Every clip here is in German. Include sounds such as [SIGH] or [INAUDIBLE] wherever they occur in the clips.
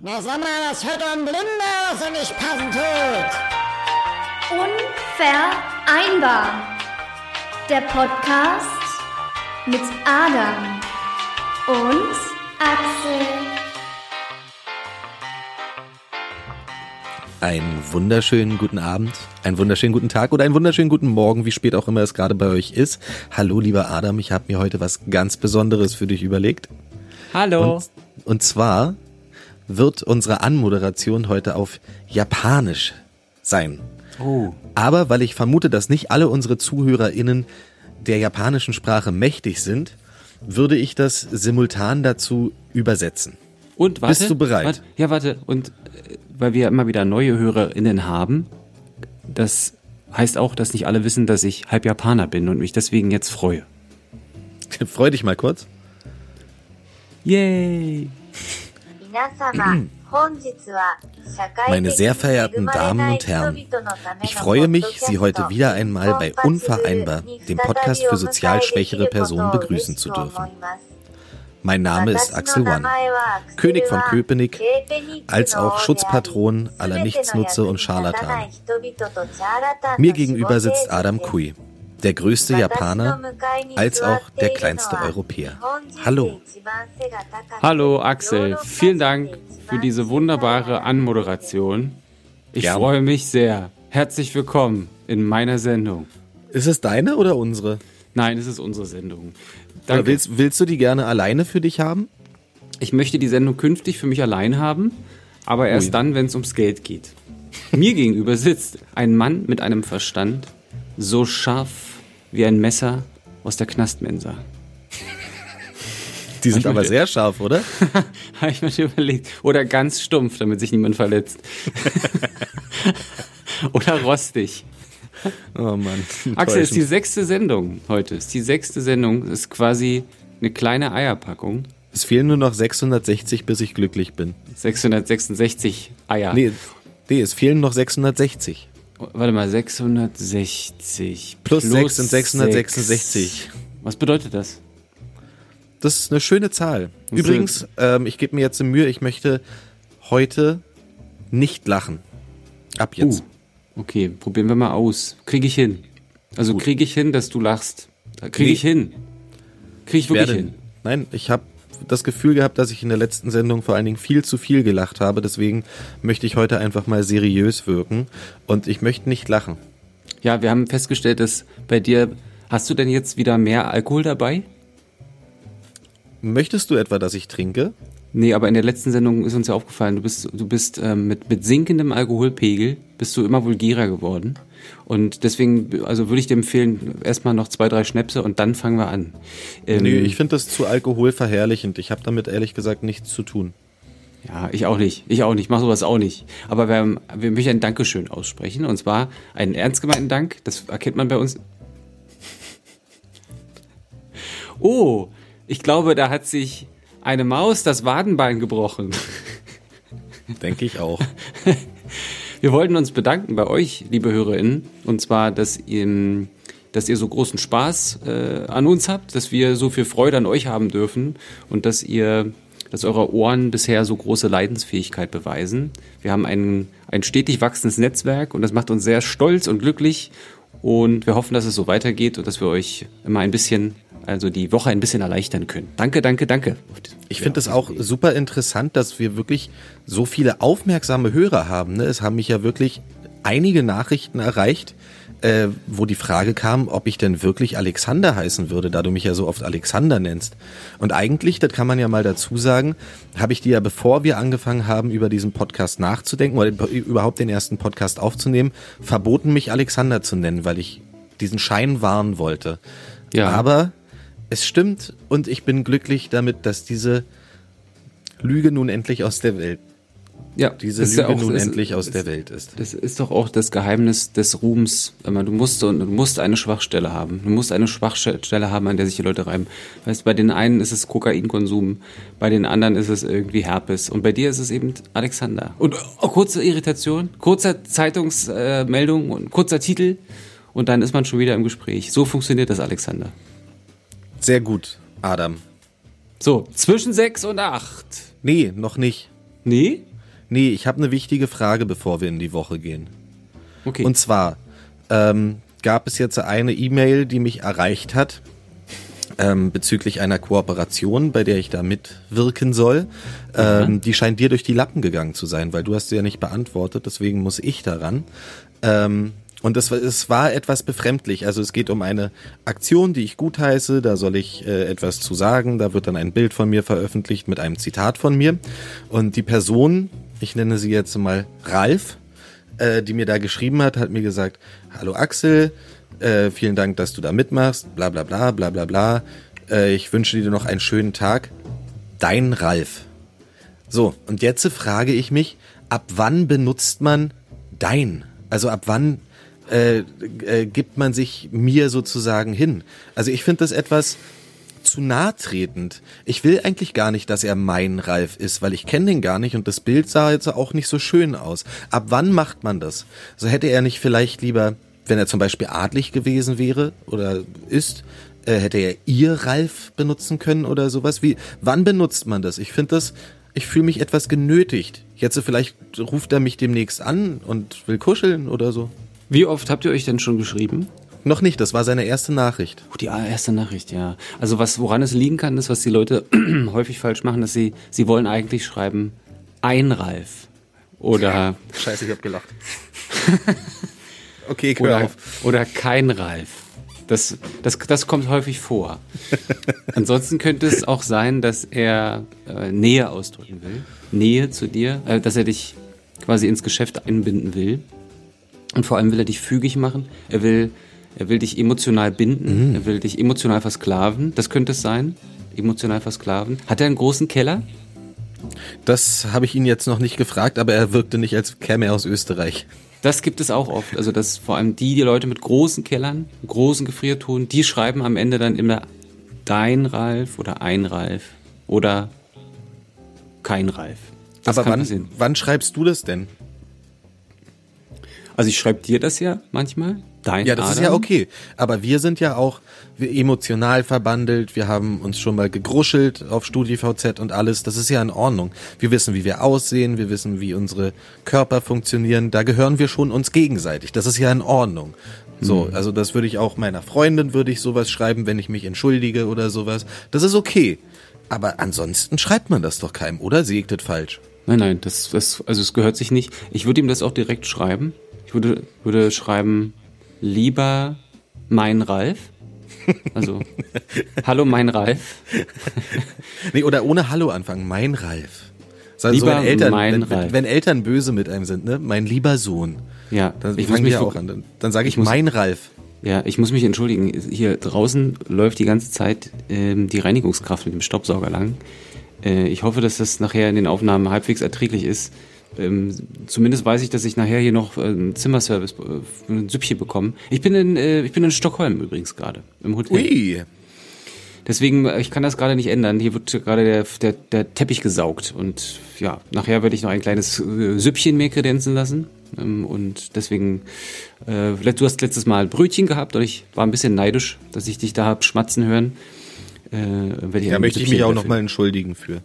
Na sag mal, was hört ein Blinder, was er nicht passen tut? Unvereinbar. Der Podcast mit Adam und Axel. Einen wunderschönen guten Abend, einen wunderschönen guten Tag oder einen wunderschönen guten Morgen, wie spät auch immer es gerade bei euch ist. Hallo lieber Adam, ich habe mir heute was ganz Besonderes für dich überlegt. Hallo. Und, und zwar wird unsere Anmoderation heute auf Japanisch sein. Oh. Aber weil ich vermute, dass nicht alle unsere ZuhörerInnen der japanischen Sprache mächtig sind, würde ich das simultan dazu übersetzen. Und warte. Bist du bereit? Warte, ja, warte. Und äh, weil wir immer wieder neue HörerInnen haben, das heißt auch, dass nicht alle wissen, dass ich halb Japaner bin und mich deswegen jetzt freue. [LAUGHS] Freu dich mal kurz. Yay! [LAUGHS] [CLEARS THROAT] Meine sehr verehrten Damen und Herren, ich freue mich, Sie heute wieder einmal bei Unvereinbar, dem Podcast für sozial schwächere Personen, begrüßen zu dürfen. Mein Name ist Axel One, König von Köpenick, als auch Schutzpatron aller Nichtsnutze und Scharlatane. Mir gegenüber sitzt Adam Kui, der größte Japaner als auch der kleinste Europäer. Hallo. Hallo Axel, vielen Dank für diese wunderbare Anmoderation. Ich Gerne. freue mich sehr. Herzlich willkommen in meiner Sendung. Ist es deine oder unsere? Nein, es ist unsere Sendung. Danke. willst, willst du die gerne alleine für dich haben? Ich möchte die Sendung künftig für mich allein haben, aber erst Ui. dann, wenn es ums Geld geht. Mir gegenüber sitzt ein Mann mit einem Verstand, so scharf wie ein Messer aus der Knastmensa. Die sind aber sehr scharf, oder? [LAUGHS] Habe ich mir schon überlegt. Oder ganz stumpf, damit sich niemand verletzt. [LAUGHS] Oder rostig. Oh Mann. [LAUGHS] Axel, ist die sechste Sendung heute. Ist die sechste Sendung. Ist quasi eine kleine Eierpackung. Es fehlen nur noch 660, bis ich glücklich bin. 666 Eier. Nee, nee, es fehlen noch 660. Warte mal, 660. Plus, 6 sind sechs. 666. Was bedeutet das? Das ist eine schöne Zahl. ist Übrigens, ähm, ich gebe mir jetzt eine Mühe, ich möchte heute nicht lachen. Ab jetzt. Uh, okay, probieren wir mal aus. Kriege ich hin. Also kriege ich hin, dass du lachst. Kriege Nee. ich hin. Kriege ich wirklich hin. Nein, ich habe das Gefühl gehabt, dass ich in der letzten Sendung vor allen Dingen viel zu viel gelacht habe. Deswegen möchte ich heute einfach mal seriös wirken. Und ich möchte nicht lachen. Ja, wir haben festgestellt, dass bei dir. Hast du denn jetzt wieder mehr Alkohol dabei? Möchtest du etwa, dass ich trinke? Nee, aber in der letzten Sendung ist uns ja aufgefallen, du bist, du bist ähm, mit, mit sinkendem Alkoholpegel bist du immer vulgärer geworden. Und deswegen, also würde ich dir empfehlen, erstmal noch zwei, drei Schnäpse und dann fangen wir an. Ähm, Nee, ich finde das zu alkoholverherrlichend. Ich habe damit ehrlich gesagt nichts zu tun. Ja, ich auch nicht. Ich auch nicht. Mach sowas auch nicht. Aber wir, wir möchten ein Dankeschön aussprechen. Und zwar einen ernst gemeinten Dank. Das erkennt man bei uns. Oh, ich glaube, da hat sich eine Maus das Wadenbein gebrochen. Denke ich auch. [LAUGHS] Wir wollten uns bedanken bei euch, liebe HörerInnen. Und zwar, dass ihr, dass ihr so großen Spaß äh, an uns habt, dass wir so viel Freude an euch haben dürfen und dass ihr, dass eure Ohren bisher so große Leidensfähigkeit beweisen. Wir haben ein, ein stetig wachsendes Netzwerk und das macht uns sehr stolz und glücklich. Und wir hoffen, dass es so weitergeht und dass wir euch immer ein bisschen, also die Woche ein bisschen erleichtern können. Danke, danke, danke. Ich finde es auch super interessant, dass wir wirklich so viele aufmerksame Hörer haben. Ne? Es haben mich ja wirklich einige Nachrichten erreicht, äh, wo die Frage kam, ob ich denn wirklich Alexander heißen würde, da du mich ja so oft Alexander nennst. Und eigentlich, das kann man ja mal dazu sagen, habe ich dir ja, bevor wir angefangen haben, über diesen Podcast nachzudenken oder überhaupt den ersten Podcast aufzunehmen, verboten, mich Alexander zu nennen, weil ich diesen Schein wahren wollte. Ja. Aber es stimmt und ich bin glücklich damit, dass diese Lüge nun endlich aus der Welt, Ja, diese ist Lüge ja auch- nun das- endlich aus das- der Welt ist. Das ist doch auch das Geheimnis des Ruhms. Du musst und du musst eine Schwachstelle haben. Du musst eine Schwachstelle haben, an der sich die Leute reiben. Weißt, bei den einen ist es Kokainkonsum, bei den anderen ist es irgendwie Herpes und bei dir ist es eben Alexander. Und oh, kurze Irritation, kurzer Zeitungsmeldung äh, und kurzer Titel und dann ist man schon wieder im Gespräch. So funktioniert das, Alexander. Sehr gut, Adam. So, zwischen sechs und acht. Nee, noch nicht. Nee? Nee, ich habe eine wichtige Frage, bevor wir in die Woche gehen. Okay. Und zwar ähm, gab es jetzt eine E-Mail, die mich erreicht hat ähm, bezüglich einer Kooperation, bei der ich da mitwirken soll. Ähm, mhm. Die scheint dir durch die Lappen gegangen zu sein, weil du hast sie ja nicht beantwortet, deswegen muss ich daran. Ähm, und das, es war etwas befremdlich. Also es geht um eine Aktion, die ich gutheiße. Da soll ich äh, etwas zu sagen. Da wird dann ein Bild von mir veröffentlicht mit einem Zitat von mir. Und die Person, ich nenne sie jetzt mal Ralf, äh, die mir da geschrieben hat, hat mir gesagt, hallo Axel, äh, vielen Dank, dass du da mitmachst, bla bla bla bla bla bla. Äh, ich wünsche dir noch einen schönen Tag. Dein Ralf. So, und jetzt frage ich mich, ab wann benutzt man dein? Also ab wann äh, äh, gibt man sich mir sozusagen hin? Also ich finde das etwas zu nahe tretend. Ich will eigentlich gar nicht, dass er mein Ralf ist, weil ich kenne den gar nicht und das Bild sah jetzt auch nicht so schön aus. Ab wann macht man das? So hätte er nicht vielleicht lieber wenn er zum Beispiel adlig gewesen wäre oder ist, äh, hätte er ihr Ralf benutzen können oder sowas. Wie, wann benutzt man das? Ich finde das, ich fühle mich etwas genötigt. Jetzt vielleicht ruft er mich demnächst an und will kuscheln oder so. Wie oft habt ihr euch denn schon geschrieben? Noch nicht, das war seine erste Nachricht. Oh, die erste Nachricht, ja. Also was, woran es liegen kann, ist, was die Leute [CLEARS THROAT] häufig falsch machen, dass sie, sie wollen eigentlich schreiben, ein Ralf. Oder. Scheiße, ich hab gelacht. [LAUGHS] Okay, hör oder, auf. Oder kein Ralf. Das, das, das kommt häufig vor. [LAUGHS] Ansonsten könnte es auch sein, dass er äh, Nähe ausdrücken will. Nähe zu dir, äh, dass er dich quasi ins Geschäft einbinden will. Und vor allem will er dich fügig machen. Er will, er will dich emotional binden. Mhm. Er will dich emotional versklaven. Das könnte es sein. Emotional versklaven. Hat er einen großen Keller? Das habe ich ihn jetzt noch nicht gefragt, aber er wirkte nicht, als käme er aus Österreich. Das gibt es auch oft. Also, dass vor allem die, die Leute mit großen Kellern, großen Gefriertruhen, die schreiben am Ende dann immer dein Ralf oder ein Ralf oder kein Ralf. Das Aber wann, wann schreibst du das denn? Also ich schreibe dir das ja manchmal. Dein ja, das Adam. ist ja okay. Aber wir sind ja auch emotional verbandelt. Wir haben uns schon mal gegruschelt auf StudiVZ und alles. Das ist ja in Ordnung. Wir wissen, wie wir aussehen. Wir wissen, wie unsere Körper funktionieren. Da gehören wir schon uns gegenseitig. Das ist ja in Ordnung. So, mhm. also das würde ich auch meiner Freundin würde ich sowas schreiben, wenn ich mich entschuldige oder sowas. Das ist okay. Aber ansonsten schreibt man das doch keinem, oder? Ich das falsch? Nein, nein, das, das, also es gehört sich nicht. Ich würde ihm das auch direkt schreiben. Ich würde, würde schreiben, lieber mein Ralf. Also, [LAUGHS] hallo mein Ralf. nee, oder ohne Hallo anfangen, mein Ralf. Also lieber wenn Eltern, mein wenn, Ralf. wenn Eltern böse mit einem sind, ne? Mein lieber Sohn. Ja, dann ich muss mich auch an. Dann, dann sage ich, ich muss, mein Ralf. Ja, ich muss mich entschuldigen. Hier draußen läuft die ganze Zeit ähm, die Reinigungskraft mit dem Staubsauger lang. Äh, ich hoffe, dass das nachher in den Aufnahmen halbwegs erträglich ist. Ähm, zumindest weiß ich, dass ich nachher hier noch äh, einen Zimmerservice, äh, ein Süppchen bekomme. Ich bin in, äh, ich bin in Stockholm übrigens gerade, im Hotel. Ui. Deswegen, äh, ich kann das gerade nicht ändern. Hier wird gerade der, der, der Teppich gesaugt. Und ja, nachher werde ich noch ein kleines äh, Süppchen mir kredenzen lassen. Ähm, und deswegen, äh, du hast letztes Mal Brötchen gehabt und ich war ein bisschen neidisch, dass ich dich da hab schmatzen hören. Äh, da möchte ich mich auch nochmal entschuldigen für.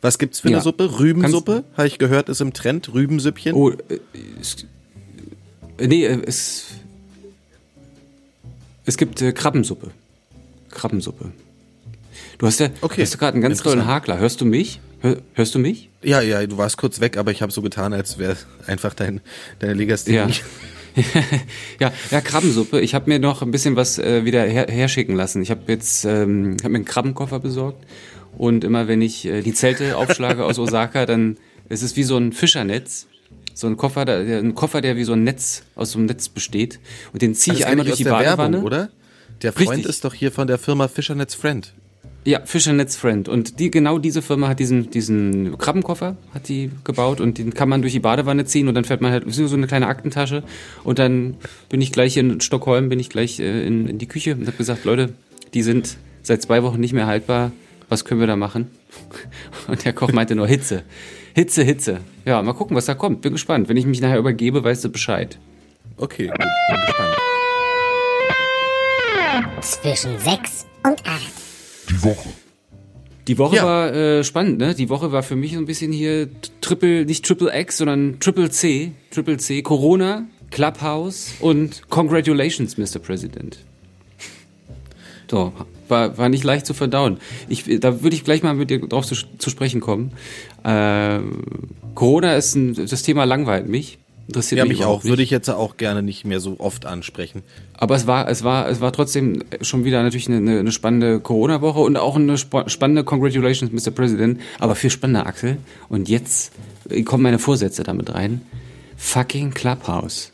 Was gibt's für ja. eine Suppe? Rübensuppe, habe ich gehört, ist im Trend. Rübensüppchen. Oh, äh, es, äh, nee, äh, es, es gibt äh, Krabbensuppe. Krabbensuppe. Du hast ja okay. hast gerade einen ganz tollen Hakler. Hörst du mich? Hör, hörst du mich? Ja, ja, du warst kurz weg, aber ich habe so getan, als wäre einfach dein, deine Legasthenie. Ja. [LAUGHS] ja, ja, Krabbensuppe. Ich habe mir noch ein bisschen was äh, wieder her herschicken lassen. Ich habe jetzt ähm, hab mir einen Krabbenkoffer besorgt und immer wenn ich äh, die Zelte aufschlage aus Osaka, dann ist es wie so ein Fischernetz. So ein Koffer, der, ein Koffer, der wie so ein Netz aus so einem Netz besteht. Und den ziehe ich einmal durch die Badewanne. Werbung, oder? Der Freund Richtig. ist doch hier von der Firma Fischernetz Friend. Ja, Fischernetz Friend. Und die, genau diese Firma hat diesen, diesen Krabbenkoffer hat die gebaut und den kann man durch die Badewanne ziehen und dann fährt man halt so eine kleine Aktentasche und dann bin ich gleich in Stockholm, bin ich gleich äh, in, in die Küche und habe gesagt, Leute, die sind seit zwei Wochen nicht mehr haltbar was können wir da machen? [LAUGHS] Und der Koch meinte nur Hitze. Hitze, Hitze. Ja, mal gucken, was da kommt. Bin gespannt. Wenn ich mich nachher übergebe, weißt du Bescheid. Okay, gut. Bin gespannt. Zwischen sechs und acht. Die Woche. Die Woche ja. war äh, spannend, ne? Die Woche war für mich so ein bisschen hier Triple, nicht Triple X, sondern Triple C. Triple C, Corona, Clubhouse und Congratulations, Mr. President. So, war, war nicht leicht zu verdauen. Ich, da würde ich gleich mal mit dir drauf zu, zu sprechen kommen. Äh, Corona ist ein, das Thema langweilt mich. Interessiert ja, mich, mich auch. Nicht. Würde ich jetzt auch gerne nicht mehr so oft ansprechen. Aber es war, es war, es war trotzdem schon wieder natürlich eine, eine spannende Corona-Woche und auch eine spannende Congratulations, Mr. President. Aber viel spannender, Axel. Und jetzt kommen meine Vorsätze damit rein. Fucking Clubhouse.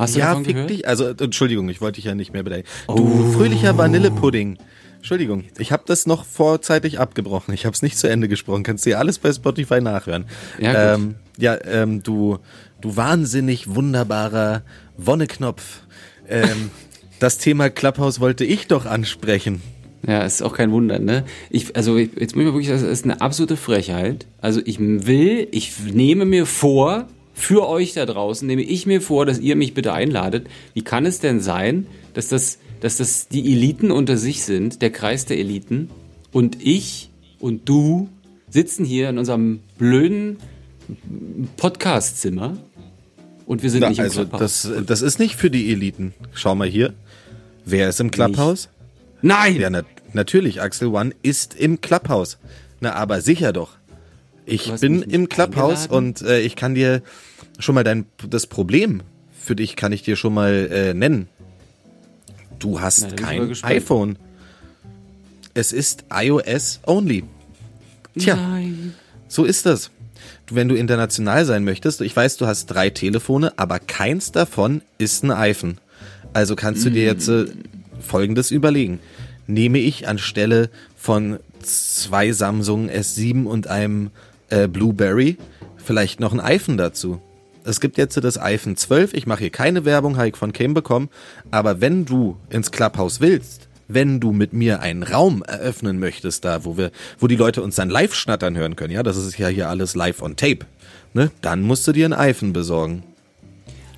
Hast du ja, davon fick gehört? dich. Also, Entschuldigung, ich wollte dich ja nicht mehr bedenken. Oh. Du fröhlicher Vanillepudding. Entschuldigung, ich habe das noch vorzeitig abgebrochen. Ich habe es nicht zu Ende gesprochen. Kannst du dir alles bei Spotify nachhören. Ja, ähm, ja ähm, du du wahnsinnig wunderbarer Wonneknopf. Ähm, [LAUGHS] das Thema Clubhouse wollte ich doch ansprechen. Ja, ist auch kein Wunder, ne? Ich, also ich, jetzt muss ich mal wirklich, das ist eine absolute Frechheit. Also ich will, ich nehme mir vor, für euch da draußen, nehme ich mir vor, dass ihr mich bitte einladet. Wie kann es denn sein, dass das, dass das die Eliten unter sich sind, der Kreis der Eliten, und ich und du sitzen hier in unserem blöden Podcastzimmer und wir sind Na, nicht im also Clubhouse. Das, das ist nicht für die Eliten. Schau mal hier. Wer ist im Clubhouse? Nicht. Nein! Ja, na, natürlich, Axel One ist im Clubhouse. Na, aber sicher doch. Ich bin im Clubhouse und äh, ich kann dir schon mal dein das Problem für dich kann ich dir schon mal äh, nennen. Du hast na, kein iPhone. Es ist iOS only. Tja, Nein. so ist das wenn du international sein möchtest, ich weiß, du hast drei Telefone, aber keins davon ist ein iPhone. Also kannst du dir jetzt äh, Folgendes überlegen. Nehme ich anstelle von zwei Samsung S7 und einem äh, Blueberry vielleicht noch ein iPhone dazu? Es gibt jetzt das iPhone 12. Ich mache hier keine Werbung, habe ich von Cam bekommen. Aber wenn du ins Clubhouse willst, wenn du mit mir einen Raum eröffnen möchtest, da wo wir, wo die Leute uns dann live schnattern hören können, ja, das ist ja hier alles live on tape, ne, dann musst du dir ein iPhone besorgen.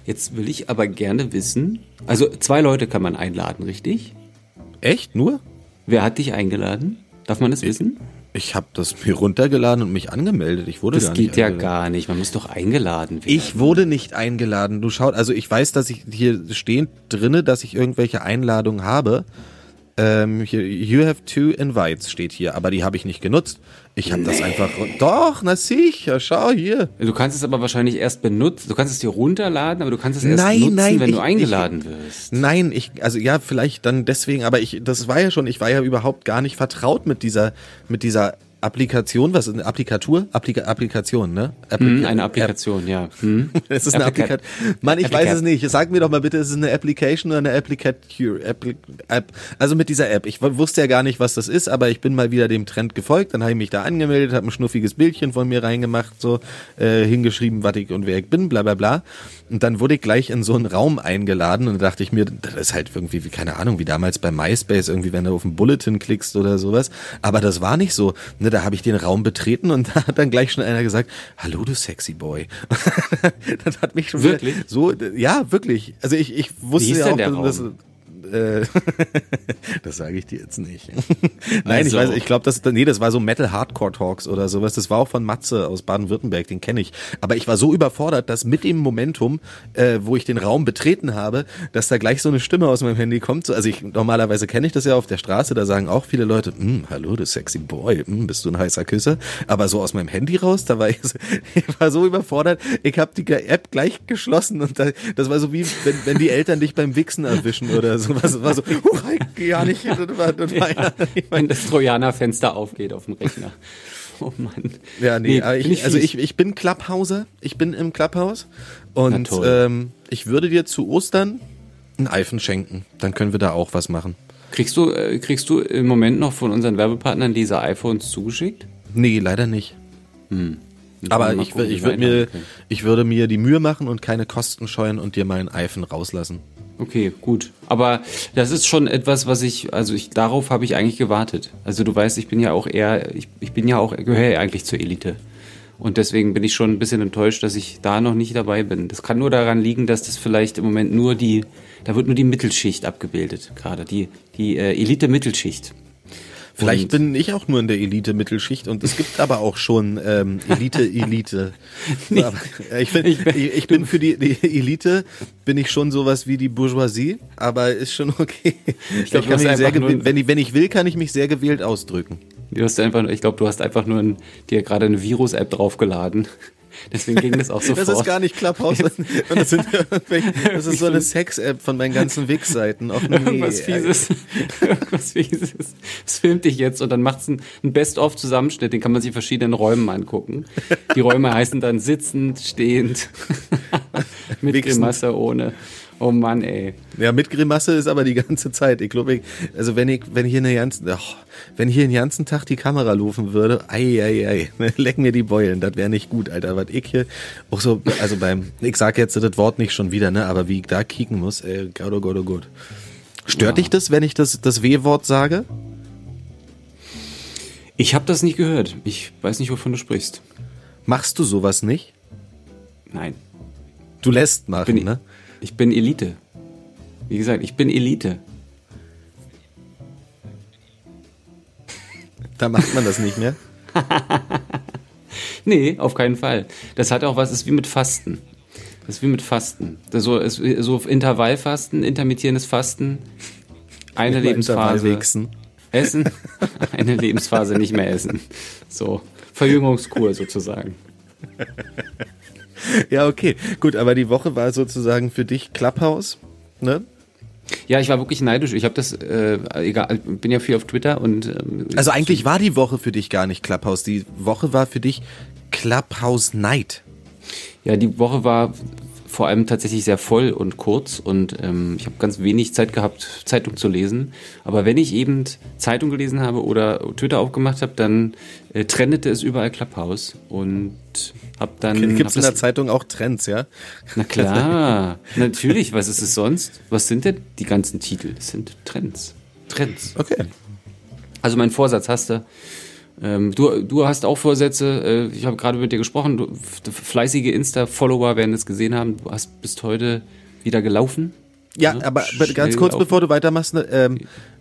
Jetzt will ich aber gerne wissen, also zwei Leute kann man einladen, richtig? Echt? Nur? Wer hat dich eingeladen? Darf man das ich, wissen? Ich habe das [LAUGHS] mir runtergeladen und mich angemeldet. Ich wurde das gar nicht. Geht ja gar nicht. Man muss doch eingeladen werden. Ich wurde nicht eingeladen. Du schaut, also ich weiß, dass ich hier stehen drinne, dass ich irgendwelche Einladungen habe. Ähm, hier, you have two invites steht hier, aber die habe ich nicht genutzt. Ich habe nee. das einfach. Doch, na sicher, schau hier. Du kannst es aber wahrscheinlich erst benutzen. Du kannst es dir runterladen, aber du kannst es erst nein, nutzen, nein, wenn ich, du eingeladen ich, wirst. Nein, ich, also ja, vielleicht dann deswegen, aber ich, das war ja schon, ich war ja überhaupt gar nicht vertraut mit dieser, mit dieser Applikation, was ist eine Applikatur? Applika Applikation, ne? Applika hm, eine Applikation, App. ja. Hm. [LAUGHS] es ist eine Applikation. Mann, ich Applicat. weiß es nicht. Sag mir doch mal bitte, ist es eine Application oder eine Applicature? App. Also mit dieser App. Ich wusste ja gar nicht, was das ist, aber ich bin mal wieder dem Trend gefolgt. Dann habe ich mich da angemeldet, habe ein schnuffiges Bildchen von mir reingemacht, so äh, hingeschrieben, was ich und wer ich bin, bla bla bla. Und dann wurde ich gleich in so einen Raum eingeladen und da dachte ich mir, das ist halt irgendwie, wie, keine Ahnung, wie damals bei MySpace, irgendwie, wenn du auf ein Bulletin klickst oder sowas. Aber das war nicht so. Ne, da habe ich den Raum betreten und [LAUGHS] da hat dann gleich schon einer gesagt, hallo du sexy Boy. [LAUGHS] das hat mich schon wirklich? so, ja, wirklich. Also ich, ich wusste ja auch, dass, äh, [LAUGHS] das sage ich dir jetzt nicht. [LAUGHS] Nein, also. ich weiß, ich glaube, das, nee, das war so Metal Hardcore Talks oder sowas. Das war auch von Matze aus Baden-Württemberg, den kenne ich. Aber ich war so überfordert, dass mit dem Momentum, äh, wo ich den Raum betreten habe, dass da gleich so eine Stimme aus meinem Handy kommt. Also ich normalerweise kenne ich das ja auf der Straße, da sagen auch viele Leute, hm, hallo, du sexy Boy, hm, bist du ein heißer Küsser? Aber so aus meinem Handy raus, da war ich, so, [LAUGHS] ich war so überfordert. Ich habe die App gleich geschlossen und da, das war so wie wenn, wenn die Eltern dich beim Wichsen erwischen oder so war, war so, huch, ja nicht. Das war, das war, ja, wenn das Trojaner-Fenster aufgeht auf dem Rechner. Oh Mann. Ja, nee, nee ich, ich also ich, ich bin Clubhauser, ich bin im Clubhaus und ähm, ich würde dir zu Ostern ein iPhone schenken. Dann können wir da auch was machen. Kriegst du, äh, kriegst du im Moment noch von unseren Werbepartnern diese iPhones zugeschickt? Nee, leider nicht. Hm. Aber ich, gucken, ich, würd mir, ich würde mir die Mühe machen und keine Kosten scheuen und dir ein iPhone rauslassen. Okay, gut. Aber das ist schon etwas, was ich, also ich, darauf habe ich eigentlich gewartet. Also du weißt, ich bin ja auch eher, ich, ich bin ja auch, gehöre ja eigentlich zur Elite. Und deswegen bin ich schon ein bisschen enttäuscht, dass ich da noch nicht dabei bin. Das kann nur daran liegen, dass das vielleicht im Moment nur die, da wird nur die Mittelschicht abgebildet, gerade die, die äh, Elite-Mittelschicht. Vielleicht und bin ich auch nur in der Elite-Mittelschicht und es gibt aber auch schon ähm, Elite-Elite. [LAUGHS] ich, bin, ich, ich bin für die, die, Elite bin ich schon sowas wie die Bourgeoisie, aber ist schon okay. Ich, glaub, ich kann mich sehr wenn, ich, wenn ich will, kann ich mich sehr gewählt ausdrücken. Du hast einfach, ich glaube, du hast einfach nur ein, dir gerade eine Virus-App draufgeladen. Deswegen ging das auch sofort. [LAUGHS] Das ist gar nicht Clubhouse. das, sind, [LAUGHS] das ist so eine [LAUGHS] Sex-App von meinen ganzen Wix-Seiten. Oh, nee, Irgendwas Fieses. Irgendwas Fieses. Das filmt dich jetzt und dann macht es einen Best-of-Zusammenschnitt. Den kann man sich in verschiedenen Räumen angucken. Die Räume heißen dann sitzend, stehend, mit Wichsend. Grimasse, ohne. Oh Mann, ey. Ja, mit Grimasse ist aber die ganze Zeit. Ich glaube, also wenn ich, wenn hier eine ganze, oh, wenn hier den ganzen Tag die Kamera laufen würde, ei, ei, ei, [LAUGHS] leck mir die Beulen, das wäre nicht gut, Alter. Was ich hier, auch so, also beim, ich sag jetzt das Wort nicht schon wieder, ne, aber wie ich da kicken muss, ey, Gott, oh Gott, oh Gott. Stört ja. dich das, wenn ich das, das W-Wort sage? Ich habe das nicht gehört. Ich weiß nicht, wovon du sprichst. Machst du sowas nicht? Nein. Du lässt machen, bin, ne? Ich bin Elite. Wie gesagt, ich bin Elite. Da macht man das nicht mehr? [LAUGHS] nee, auf keinen Fall. Das hat auch was, ist wie mit Fasten. Das ist wie mit Fasten. Das so, ist so Intervallfasten, intermittierendes Fasten, eine Lebensphase essen, [LAUGHS] eine Lebensphase nicht mehr essen. So, Verjüngungskur sozusagen. [LAUGHS] ja, okay. Gut, aber die Woche war sozusagen für dich Clubhouse, ne? Ja, ich war wirklich neidisch. Ich habe das, äh, egal, bin ja viel auf Twitter und. Ähm, also eigentlich war die Woche für dich gar nicht Clubhouse. Die Woche war für dich Clubhouse Night. Ja, die Woche war vor allem tatsächlich sehr voll und kurz und ähm, ich habe ganz wenig Zeit gehabt, Zeitung zu lesen. Aber wenn ich eben Zeitung gelesen habe oder Twitter aufgemacht habe, dann äh, trendete es überall Clubhouse und habe dann. Gibt es in der Zeitung auch Trends, ja? Na klar, [LAUGHS] natürlich. Was ist es sonst? Was sind denn die ganzen Titel? Das sind Trends. Trends. Okay. Also mein Vorsatz hast du ähm, du, du hast auch Vorsätze. Äh, ich habe gerade mit dir gesprochen. Du, fleißige Insta-Follower werden es gesehen haben. Du hast bis heute wieder gelaufen. Ja, ja aber ganz kurz, laufen. bevor du weitermachst, ne, ähm,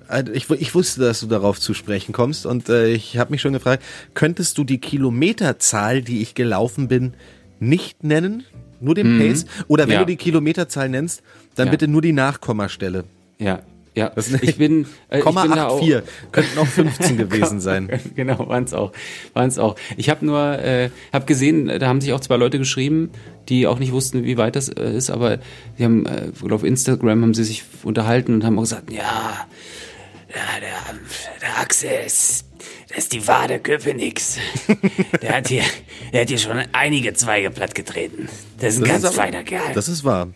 äh, ich, ich, wusste, dass du darauf zu sprechen kommst und äh, ich habe mich schon gefragt, könntest du die Kilometerzahl, die ich gelaufen bin, nicht nennen? Nur den mhm. Pace? Oder wenn ja. du die Kilometerzahl nennst, dann ja. bitte nur die Nachkommastelle. Ja, ja, ich bin, äh, ich bin da auch, könnten auch 15 [LAUGHS] gewesen sein. [LAUGHS] genau, waren es auch, waren's auch. Ich habe nur, äh, habe gesehen, da haben sich auch zwei Leute geschrieben, die auch nicht wussten, wie weit das äh, ist, aber die haben, äh, auf Instagram haben sie sich unterhalten und haben auch gesagt, ja, ja der, der Axel ist, das ist die Wade Köpeniks. [LAUGHS] der hat hier, der hat hier schon einige Zweige plattgetreten. Das ist ein das ganz ist aber, feiner Kerl. Das ist wahr.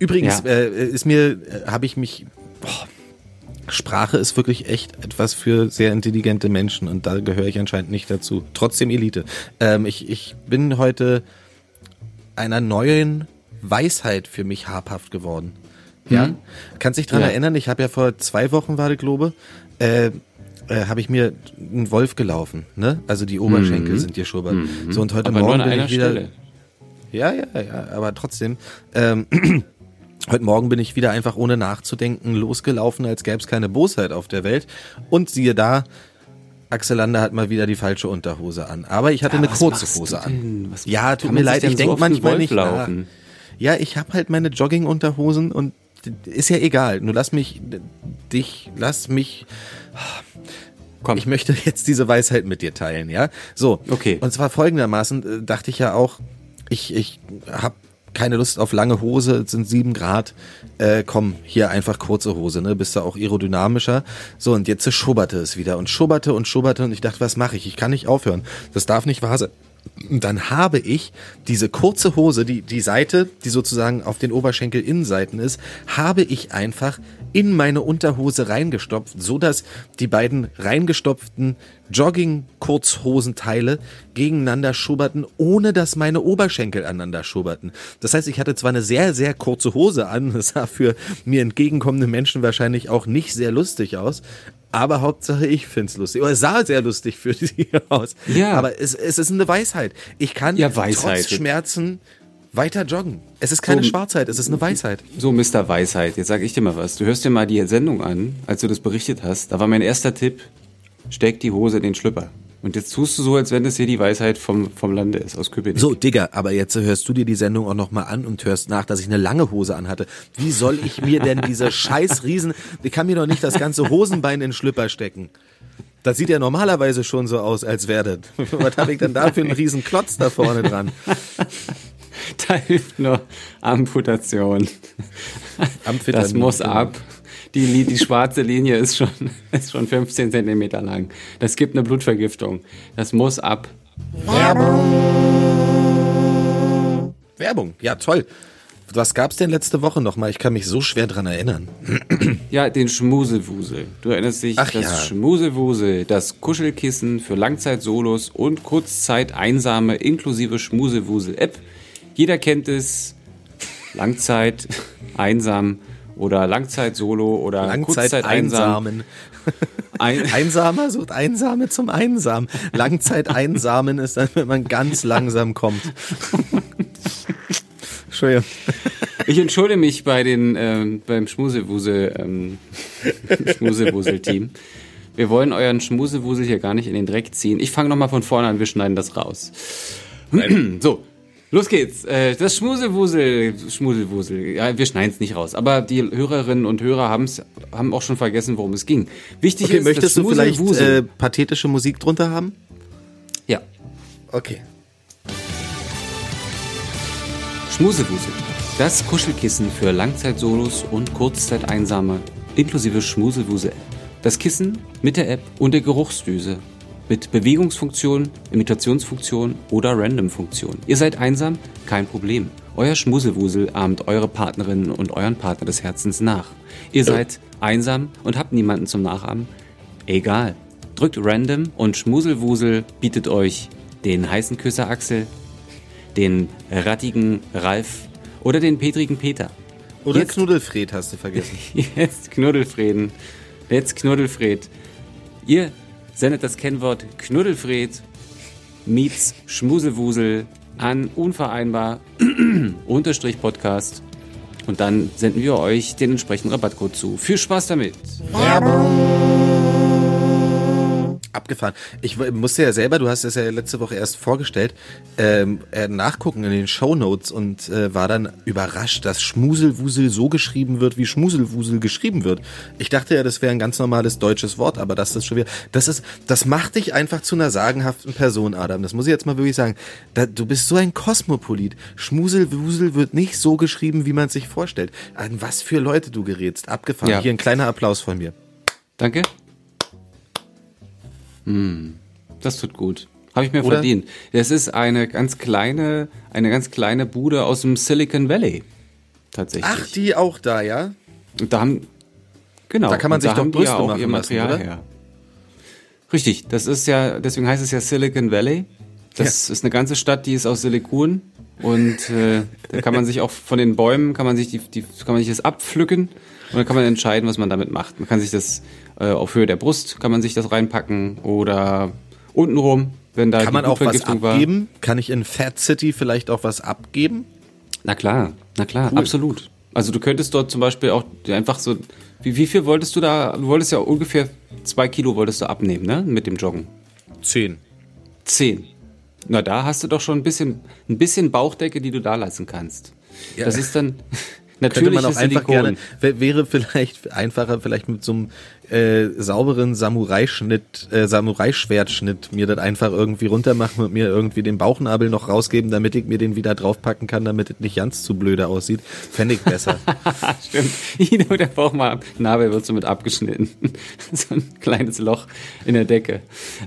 Übrigens ja. äh, ist mir, äh, habe ich mich boah, Sprache ist wirklich echt etwas für sehr intelligente Menschen und da gehöre ich anscheinend nicht dazu. Trotzdem Elite. Ähm, ich, ich bin heute einer neuen Weisheit für mich habhaft geworden. Ja, mhm. kannst dich dran ja. erinnern? Ich habe ja vor zwei Wochen war ich glaube, äh, äh, habe ich mir einen Wolf gelaufen. Ne? Also die Oberschenkel mhm. sind hier schubbert. Mhm. So und heute aber Morgen bin ich wieder. Stelle. Ja, ja, ja, aber trotzdem. Ähm, [CLEARS THROAT] Heute Morgen bin ich wieder einfach ohne nachzudenken losgelaufen, als gäbe es keine Bosheit auf der Welt. Und siehe da, Axel Lander hat mal wieder die falsche Unterhose an. Aber ich hatte ja, eine kurze Hose an. ja, tut mir leid, ich denke manchmal nicht laufen? Ja, ich habe halt meine Jogging-Unterhosen und ist ja egal. Nur lass mich, dich, lass mich. Komm. Ich möchte jetzt diese Weisheit mit dir teilen, ja? So. Okay. Und zwar folgendermaßen äh, dachte ich ja auch, ich, ich habe keine Lust auf lange Hose, es sind sieben Grad, äh, komm, hier einfach kurze Hose, ne, bist du auch aerodynamischer. So, und jetzt schubberte es wieder und schubberte und schubberte und ich dachte, was mache ich? Ich kann nicht aufhören. Das darf nicht wahr sein. Dann habe ich diese kurze Hose, die, die Seite, die sozusagen auf den Oberschenkel-Innenseiten ist, habe ich einfach in meine Unterhose reingestopft, so dass die beiden reingestopften Jogging-Kurzhosenteile gegeneinander schubberten, ohne dass meine Oberschenkel aneinander schubberten. Das heißt, ich hatte zwar eine sehr, sehr kurze Hose an, [LAUGHS] das sah für mir entgegenkommende Menschen wahrscheinlich auch nicht sehr lustig aus, aber Hauptsache ich find's lustig. Oder es sah sehr lustig für sie [LAUGHS] aus. Ja. Aber es, es ist eine Weisheit. Ich kann ja, Weisheit. trotz Schmerzen weiter joggen. Es ist keine so, Schwarzheit, es ist eine Weisheit. So, Mr. Weisheit, jetzt sage ich dir mal was. Du hörst dir mal die Sendung an, als du das berichtet hast. Da war mein erster Tipp, steck die Hose in den Schlüpper. Und jetzt tust du so, als wenn das hier die Weisheit vom, vom Lande ist, aus Köpenick. So, Digga, aber jetzt hörst du dir die Sendung auch nochmal an und hörst nach, dass ich eine lange Hose anhatte. Wie soll ich mir denn diese [LAUGHS] scheiß Riesen, ich kann mir doch nicht das ganze Hosenbein in den Schlüpper stecken. Das sieht ja normalerweise schon so aus, als das. [LAUGHS] Was habe ich denn da für einen riesen Klotz da vorne dran? [LAUGHS] Da hilft nur Amputation. Amphetamin. Das muss ab. Die, die schwarze Linie ist schon, [LAUGHS] ist schon 15 Zentimeter lang. Das gibt eine Blutvergiftung. Das muss ab. Werbung. Werbung, ja toll. Was gab's denn letzte Woche nochmal? Ich kann mich so schwer dran erinnern. Ja, den Schmuselwusel. Du erinnerst dich, Ach das ja. Schmuselwusel, das Kuschelkissen für Langzeit-Solos und Kurzzeit-Einsame inklusive Schmuselwusel-App. Jeder kennt es. Langzeit, [LAUGHS] einsam oder Langzeit-Solo oder Langzeit Kurzzeit-einsam. einsamen. [LAUGHS] Ein, [LAUGHS] Einsamer sucht Einsame zum einsamen ist dann, wenn man ganz langsam kommt. [LAUGHS] Entschuldigung. Ich entschuldige mich bei den, ähm, beim Schmusewusel, ähm, Schmusewusel-Team. Wir wollen euren Schmusewusel hier gar nicht in den Dreck ziehen. Ich fange nochmal von vorne an, wir schneiden das raus. [CLEARS THROAT] so, los geht's. Äh, das Schmusewusel, Schmuselwusel, ja, wir schneiden es nicht raus. Aber die Hörerinnen und Hörer haben's, haben auch schon vergessen, worum es ging. Wichtig Okay, ist, möchtest das du vielleicht äh, pathetische Musik drunter haben? ja, Okay. Schmusewusel. Das Kuschelkissen für Langzeitsolos und Kurzzeiteinsame inklusive Schmusewusel. Das Kissen mit der App und der Geruchsdüse. Mit Bewegungsfunktion, Imitationsfunktion oder Random-Funktion. Ihr seid einsam? Kein Problem. Euer Schmusewusel ahmt eure Partnerinnen und euren Partner des Herzens nach. Ihr seid einsam und habt niemanden zum Nachahmen? Egal. Drückt Random und Schmuselwusel bietet euch den heißen Küsser Axel, den rattigen Ralf oder den petrigen Peter. Oder Jetzt- Knuddelfred hast du vergessen. [LAUGHS] Jetzt Knuddelfreden. Jetzt Knuddelfred. Ihr sendet das Kennwort Knuddelfred meets Schmuselwusel an unvereinbar [CLEARS THROAT] unterstrich Podcast und dann senden wir euch den entsprechenden Rabattcode zu. Viel Spaß damit. Abgefahren. Ich musste ja selber, du hast es ja letzte Woche erst vorgestellt, ähm, äh, nachgucken in den Shownotes und äh, war dann überrascht, dass Schmuselwusel so geschrieben wird, wie Schmuselwusel geschrieben wird. Ich dachte ja, das wäre ein ganz normales deutsches Wort, aber das ist schon wieder, das ist, das macht dich einfach zu einer sagenhaften Person, Adam. Das muss ich jetzt mal wirklich sagen. Da, du bist so ein Kosmopolit. Schmuselwusel wird nicht so geschrieben, wie man sich vorstellt. An was für Leute du gerätst. Abgefahren. Ja. Hier ein kleiner Applaus von mir. Danke. Hm, das tut gut. Habe ich mir Oder? verdient. Das ist eine ganz kleine, eine ganz kleine Bude aus dem Silicon Valley. Tatsächlich. Ach, die auch da, ja? Und da haben, genau. Da kann man sich doch Brüste ja auch machen ihr lassen, Material oder? her. Richtig, das ist ja, deswegen heißt es ja Silicon Valley. Das ist eine ganze Stadt, die ist aus Silikon. Und äh, da kann man sich auch von den Bäumen, kann man sich die, die kann man sich das abpflücken und dann kann man entscheiden, was man damit macht. Man kann sich das äh, auf Höhe der Brust, kann man sich das reinpacken oder untenrum, wenn da Kann man auch was Blutvergiftung war. abgeben? Kann ich in Fat City vielleicht auch was abgeben? Na klar, na klar, absolut. Also du könntest dort zum Beispiel auch einfach so, wie, wie viel wolltest du da, du wolltest ja ungefähr zwei Kilo wolltest du abnehmen, ne, mit dem Joggen. Zehn. Zehn. Na, da hast du doch schon ein bisschen, ein bisschen Bauchdecke, die du da lassen kannst. Ja. Das ist dann Könnte natürlich man auch einfach Silikon. gerne, wär- wäre vielleicht einfacher, vielleicht mit so einem äh, sauberen Samurai-Schnitt, äh, Samurai-Schwertschnitt mir das einfach irgendwie runtermachen und mir irgendwie den Bauchnabel noch rausgeben, damit ich mir den wieder draufpacken kann, damit es nicht ganz zu blöde aussieht. Fände ich besser. [LAUGHS] Stimmt. Der Bauchnabel wird so mit abgeschnitten. [LAUGHS] so ein kleines Loch in der Decke.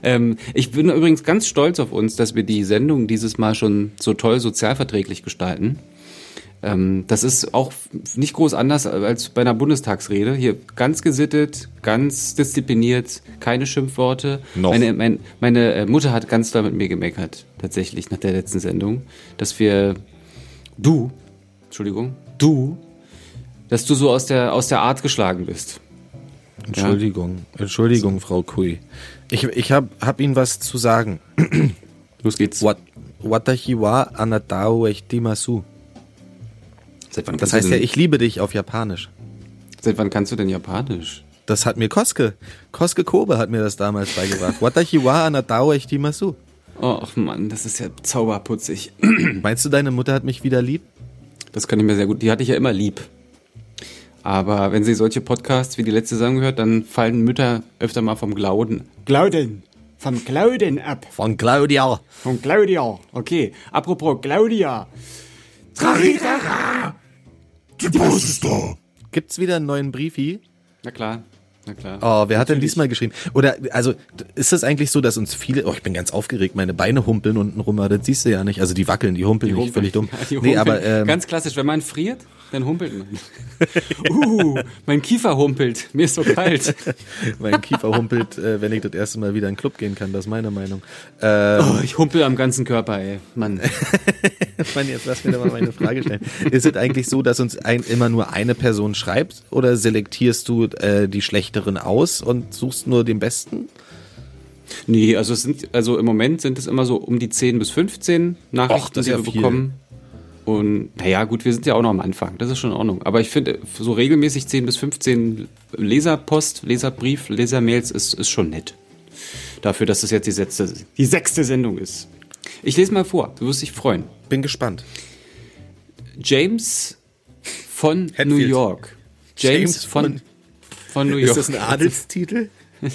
Ähm, ich bin übrigens ganz stolz auf uns, dass wir die Sendung dieses Mal schon so toll sozialverträglich gestalten. Ähm, das ist auch nicht groß anders als bei einer Bundestagsrede. Hier ganz gesittet, ganz diszipliniert, keine Schimpfworte. Noch. Meine, mein, meine äh, Mutter hat ganz doll mit mir gemeckert, tatsächlich, nach der letzten Sendung, dass wir, du, Entschuldigung, du, dass du so aus der, aus der Art geschlagen bist. Entschuldigung, Entschuldigung, Frau Kui. Ich, ich hab, hab Ihnen was zu sagen. Los geht's. Wat, watashi wa anatao eshitimasu. Seit wann Das heißt ja, ich liebe dich auf Japanisch. Seit wann kannst du denn Japanisch? Das hat mir Koske. Koske Kobe hat mir das damals beigebracht. Watashi wa anatao echtimasu. Ach Mann, das ist ja zauberputzig. Meinst du, deine Mutter hat mich wieder lieb? Das kann ich mir sehr gut. Die hatte ich ja immer lieb. Aber wenn sie solche Podcasts wie die letzte Sendung hört, dann fallen Mütter öfter mal vom Glauden. Glauden. Vom Glauden ab. Von Claudia. Von Claudia. Okay. Apropos Claudia. Traritara! Die Post ist da. Gibt's wieder einen neuen Briefi? Na klar. Na klar. Oh, wer hat denn diesmal geschrieben? Oder, also, ist das eigentlich so, dass uns viele, oh, ich bin ganz aufgeregt, meine Beine humpeln unten rum, aber das siehst du ja nicht. Also, die wackeln, die humpeln Die nicht, humpeln. völlig dumm. [LAUGHS] Ja, die nee, humpeln. aber, ähm, Ganz klassisch, wenn man friert, dann humpelt man. uh, mein Kiefer humpelt. Mir ist so kalt. [LAUGHS] mein Kiefer humpelt, äh, wenn ich das erste Mal wieder in den Club gehen kann, das ist meine Meinung. Ähm, Oh, ich humpel am ganzen Körper, ey. Mann. [LAUGHS] Mann, jetzt lass mir doch mal meine Frage stellen. Ist es eigentlich so, dass uns ein, immer nur eine Person schreibt oder selektierst du äh, die schlechteren aus und suchst nur den besten? Nee, also es sind, also im Moment sind es immer so um die 10 bis 15 Nachrichten, Och, die wir viel. bekommen. Und naja, gut, wir sind ja auch noch am Anfang. Das ist schon in Ordnung. Aber ich finde, so regelmäßig 10 bis 15 Leserpost, Leserbrief, Lesermails ist, ist schon nett. Dafür, dass es jetzt die sechste, die sechste Sendung ist. Ich lese mal vor, du wirst dich freuen. Bin gespannt. James von Hetfield. New York. James, James von, von- von New Ist York. das ein Adelstitel? [LAUGHS]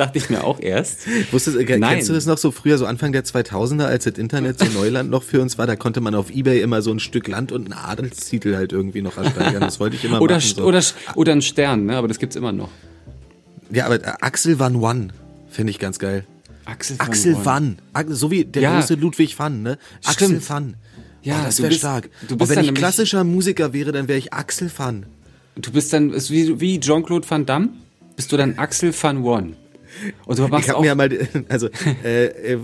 Dachte ich mir auch erst. Wusstest, äh, Nein. kennst du das noch so früher, so Anfang der 2000er, als das Internet so Neuland noch für uns war? Da konnte man auf Ebay immer so ein Stück Land und einen Adelstitel halt irgendwie noch ersteigern. Das wollte ich immer Oder, machen. So. oder, oder ein Stern, ne? aber das gibt's immer noch. ja, aber äh, Axel Van One finde ich ganz geil. Axel van Axel. Van. So wie der Ja. große Ludwig Van, ne? Axel Stimmt. Van. Ja, oh, das wäre stark. du Und bist wenn dann ich klassischer Musiker wäre, dann wäre ich Axel Van. Du bist dann, ist wie, wie Jean-Claude Van Damme, bist du dann Axel Van One. Und du Ich habe mir mal, [LAUGHS] also äh, äh,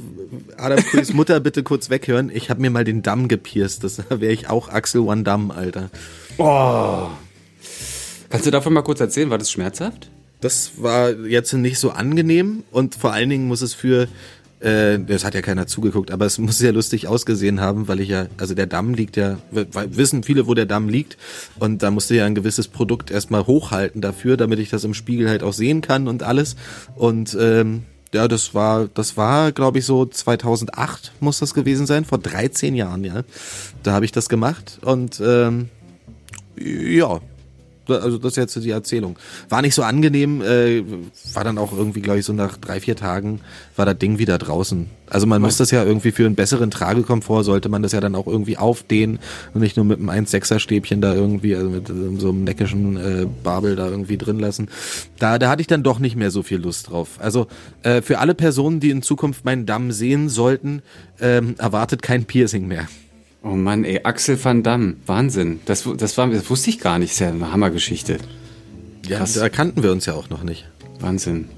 Adam Kulis Mutter bitte kurz weghören. Ich habe mir mal den Damm gepierst. Das wäre ich auch Axel One Damm, Alter. kannst du davon mal kurz erzählen, war das schmerzhaft? Das war jetzt nicht so angenehm und vor allen Dingen muss es für, äh, das hat ja keiner zugeguckt, aber es [LAUGHS] muss sehr lustig ausgesehen haben, weil ich ja, also der Damm liegt ja, wissen viele, wo der Damm liegt? Und da musste ja ein gewisses Produkt erstmal hochhalten dafür, damit ich das im Spiegel halt auch sehen kann und alles. Und ähm, ja, das war, das war, glaube ich, so 2008 muss das gewesen sein, vor 13 Jahren, ja. Da habe ich das gemacht und ähm, ja, also das ist jetzt die Erzählung. War nicht so angenehm, äh, war dann auch irgendwie, glaube ich, so nach drei, vier Tagen war das Ding wieder draußen. Also man muss das ja irgendwie für einen besseren Tragekomfort, sollte man das ja dann auch irgendwie aufdehnen und nicht nur mit einem 1,6er Stäbchen da irgendwie, also mit ähm, so einem neckischen äh, Babel da irgendwie drin lassen. Da, da hatte ich dann doch nicht mehr so viel Lust drauf. Also äh, für alle Personen, die in Zukunft meinen Damm sehen sollten, ähm, erwartet kein Piercing mehr. Oh Mann, ey, Axel Van Damme, Wahnsinn. Das, das, war, das wusste ich gar nicht, das ist ja eine Hammergeschichte. Ja, Krass. da kannten wir uns ja auch noch nicht. Wahnsinn.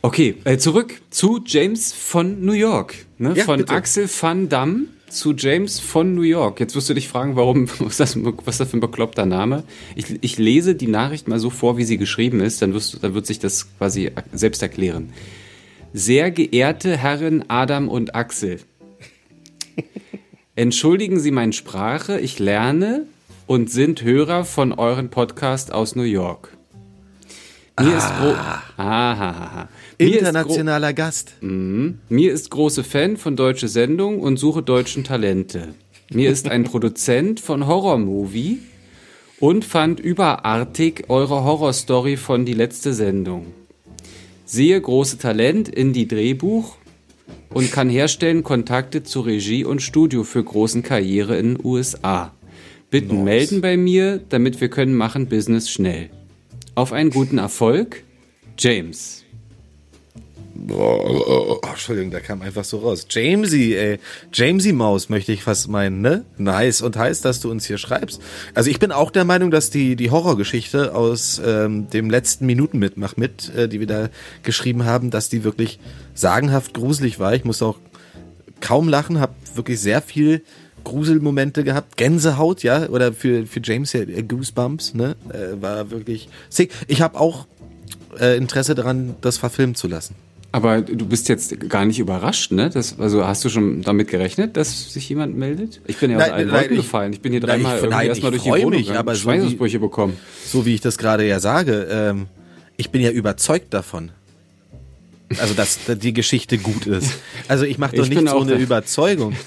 Okay, äh, zurück zu James von New York. Ne? Ja, von bitte. Axel Van Damme zu James von New York. Jetzt wirst du dich fragen, warum, [LAUGHS] was ist das, was das für ein bekloppter Name? Ich, ich lese die Nachricht mal so vor, wie sie geschrieben ist, dann, wirst, dann wird sich das quasi selbst erklären. Sehr geehrte Herren Adam und Axel, entschuldigen Sie meine Sprache, ich lerne und sind Hörer von euren Podcast aus New York. Mir ist gro Ahahaha. Mir ist gro Internationaler Gast. mir ist große Fan von deutsche Sendung und suche deutschen Talente. Mir ist ein [LAUGHS] Produzent von Horrormovie und fand überartig eure Horrorstory von die letzte Sendung. Sehe große Talent in die Drehbuch und kann herstellen Kontakte zu Regie und Studio für großen Karriere in USA. Bitten melden bei mir, damit wir können machen Business schnell. Auf einen guten Erfolg, James. Oh, Entschuldigung, da kam einfach so raus. Jamesy, ey. Jamesy Maus möchte ich fast meinen, ne? Nice und heiß, dass du uns hier schreibst. Also ich bin auch der Meinung, dass die, die Horrorgeschichte aus ähm, dem letzten Minuten mitmach mit, äh, die wir da geschrieben haben, dass die wirklich sagenhaft gruselig war. Ich muss auch kaum lachen, habe wirklich sehr viel Gruselmomente gehabt. Gänsehaut, ja, oder für, für James ja äh, Goosebumps, ne? Äh, war wirklich sick. Ich habe auch äh, Interesse daran, das verfilmen zu lassen. Aber du bist jetzt gar nicht überrascht, ne? Das, also hast du schon damit gerechnet, dass sich jemand meldet? Ich bin ja aus Nein, allen nein, Wolken ich- gefallen. Ich bin hier nein, dreimal ich- irgendwie nein, erstmal ich durch die Wohnung mich, aber so bekommen. so wie ich das gerade ja sage, ähm, ich bin ja überzeugt davon. Also, dass die Geschichte gut ist. Also, ich mache doch Ich nicht bin so auch eine da. Überzeugung. [LAUGHS]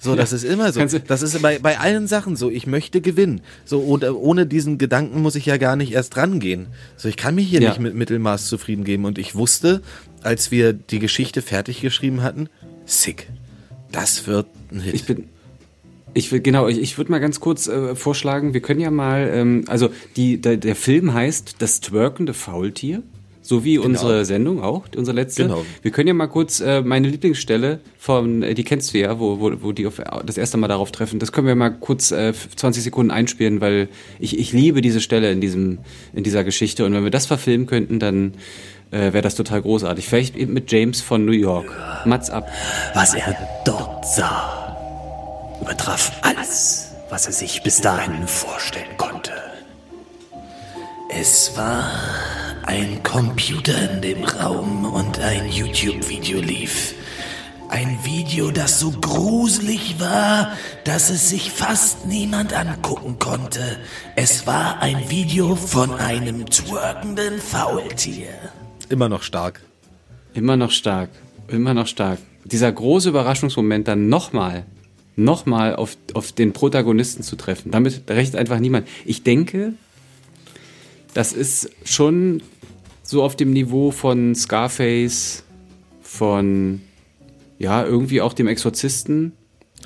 So, das ist immer so. Das ist bei, bei allen Sachen so. Ich möchte gewinnen. So, und äh, ohne diesen Gedanken muss ich ja gar nicht erst rangehen. So, ich kann mich hier Ja. nicht mit Mittelmaß zufrieden geben. Und ich wusste, als wir die Geschichte fertig geschrieben hatten, sick. Das wird ein Hit. Ich bin. Ich will, genau, ich, ich würde mal ganz kurz äh, vorschlagen, wir können ja mal, ähm, also die, der, der Film heißt Das twerkende Faultier, so wie unsere Sendung auch, unsere letzte. Genau. Wir können ja mal kurz äh, meine Lieblingsstelle von, äh, die kennst du ja, wo, wo, wo die auf, das erste Mal darauf treffen, das können wir mal kurz äh, 20 Sekunden einspielen, weil ich, ich liebe diese Stelle in, diesem, in dieser Geschichte und wenn wir das verfilmen könnten, dann äh, wäre das total großartig. Vielleicht eben mit James von New York. Mats ab. Was er dort sah, übertraf alles, was er sich bis dahin vorstellen konnte. Es war ein Computer in dem Raum und ein YouTube-Video lief. Ein Video, das so gruselig war, dass es sich fast niemand angucken konnte. Es war ein Video von einem twerkenden Faultier. immer noch stark. Immer noch stark. Immer noch stark. Dieser große Überraschungsmoment dann nochmal, nochmal auf, auf den Protagonisten zu treffen. Damit rechnet einfach niemand. Ich denke, das ist schon so auf dem Niveau von Scarface, von, ja, irgendwie auch dem Exorzisten.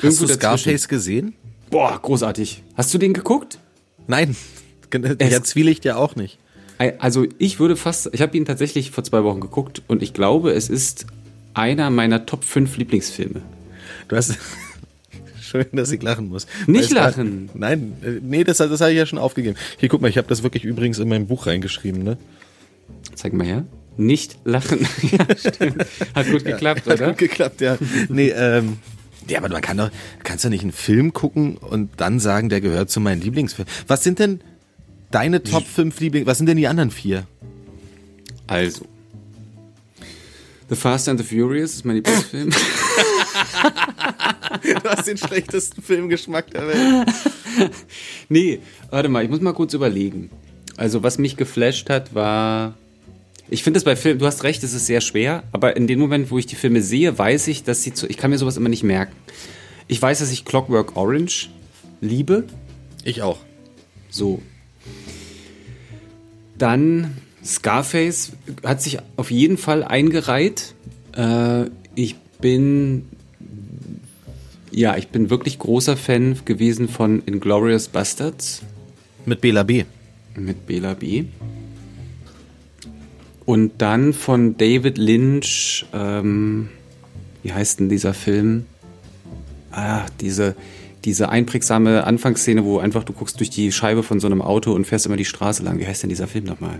Hast du dazwischen. Scarface gesehen? Boah, großartig. Hast du den geguckt? Nein. [LAUGHS] Es- Ja, Zwielicht ja auch nicht. Also ich würde fast, ich habe ihn tatsächlich vor zwei Wochen geguckt und ich glaube, es ist einer meiner Top 5 Lieblingsfilme. Du hast. [LAUGHS] Schön, dass ich lachen muss. Nicht es grad- lachen. Nein, äh, nee, das, das habe ich ja schon aufgegeben. Hier, guck mal, ich habe das wirklich übrigens in mein Buch reingeschrieben, ne? Zeig mal her. Nicht lachen. [LAUGHS] ja, stimmt. Hat gut geklappt, Hat oder? gut geklappt, ja. Nee, ähm. Ja, aber man kann doch, kannst du nicht einen Film gucken und dann sagen, der gehört zu meinen Lieblingsfilmen. Was sind denn deine Top 5 Lieblings, was sind denn die anderen vier? Also. The Fast and the Furious ist mein Lieblingsfilm. [LAUGHS] Du hast den schlechtesten Filmgeschmack der Welt. nee, warte mal, ich muss mal kurz überlegen. Also, was mich geflasht hat, war. Ich finde das bei Filmen, du hast recht, es ist sehr schwer, aber in dem Moment, wo ich die Filme sehe, weiß ich, dass sie zu. Ich kann mir sowas immer nicht merken. Ich weiß, dass ich Clockwork Orange liebe. Ich auch. So. Dann Scarface hat sich auf jeden Fall eingereiht. Äh, ich bin ja, ich bin wirklich großer Fan gewesen von Inglorious Bastards Mit Bela B. mit Bela B. Und dann von David Lynch, ähm, wie heißt denn dieser Film? Ah, diese, diese einprägsame Anfangsszene, wo einfach du guckst durch die Scheibe von so einem Auto und fährst immer die Straße lang. Wie heißt denn dieser Film nochmal?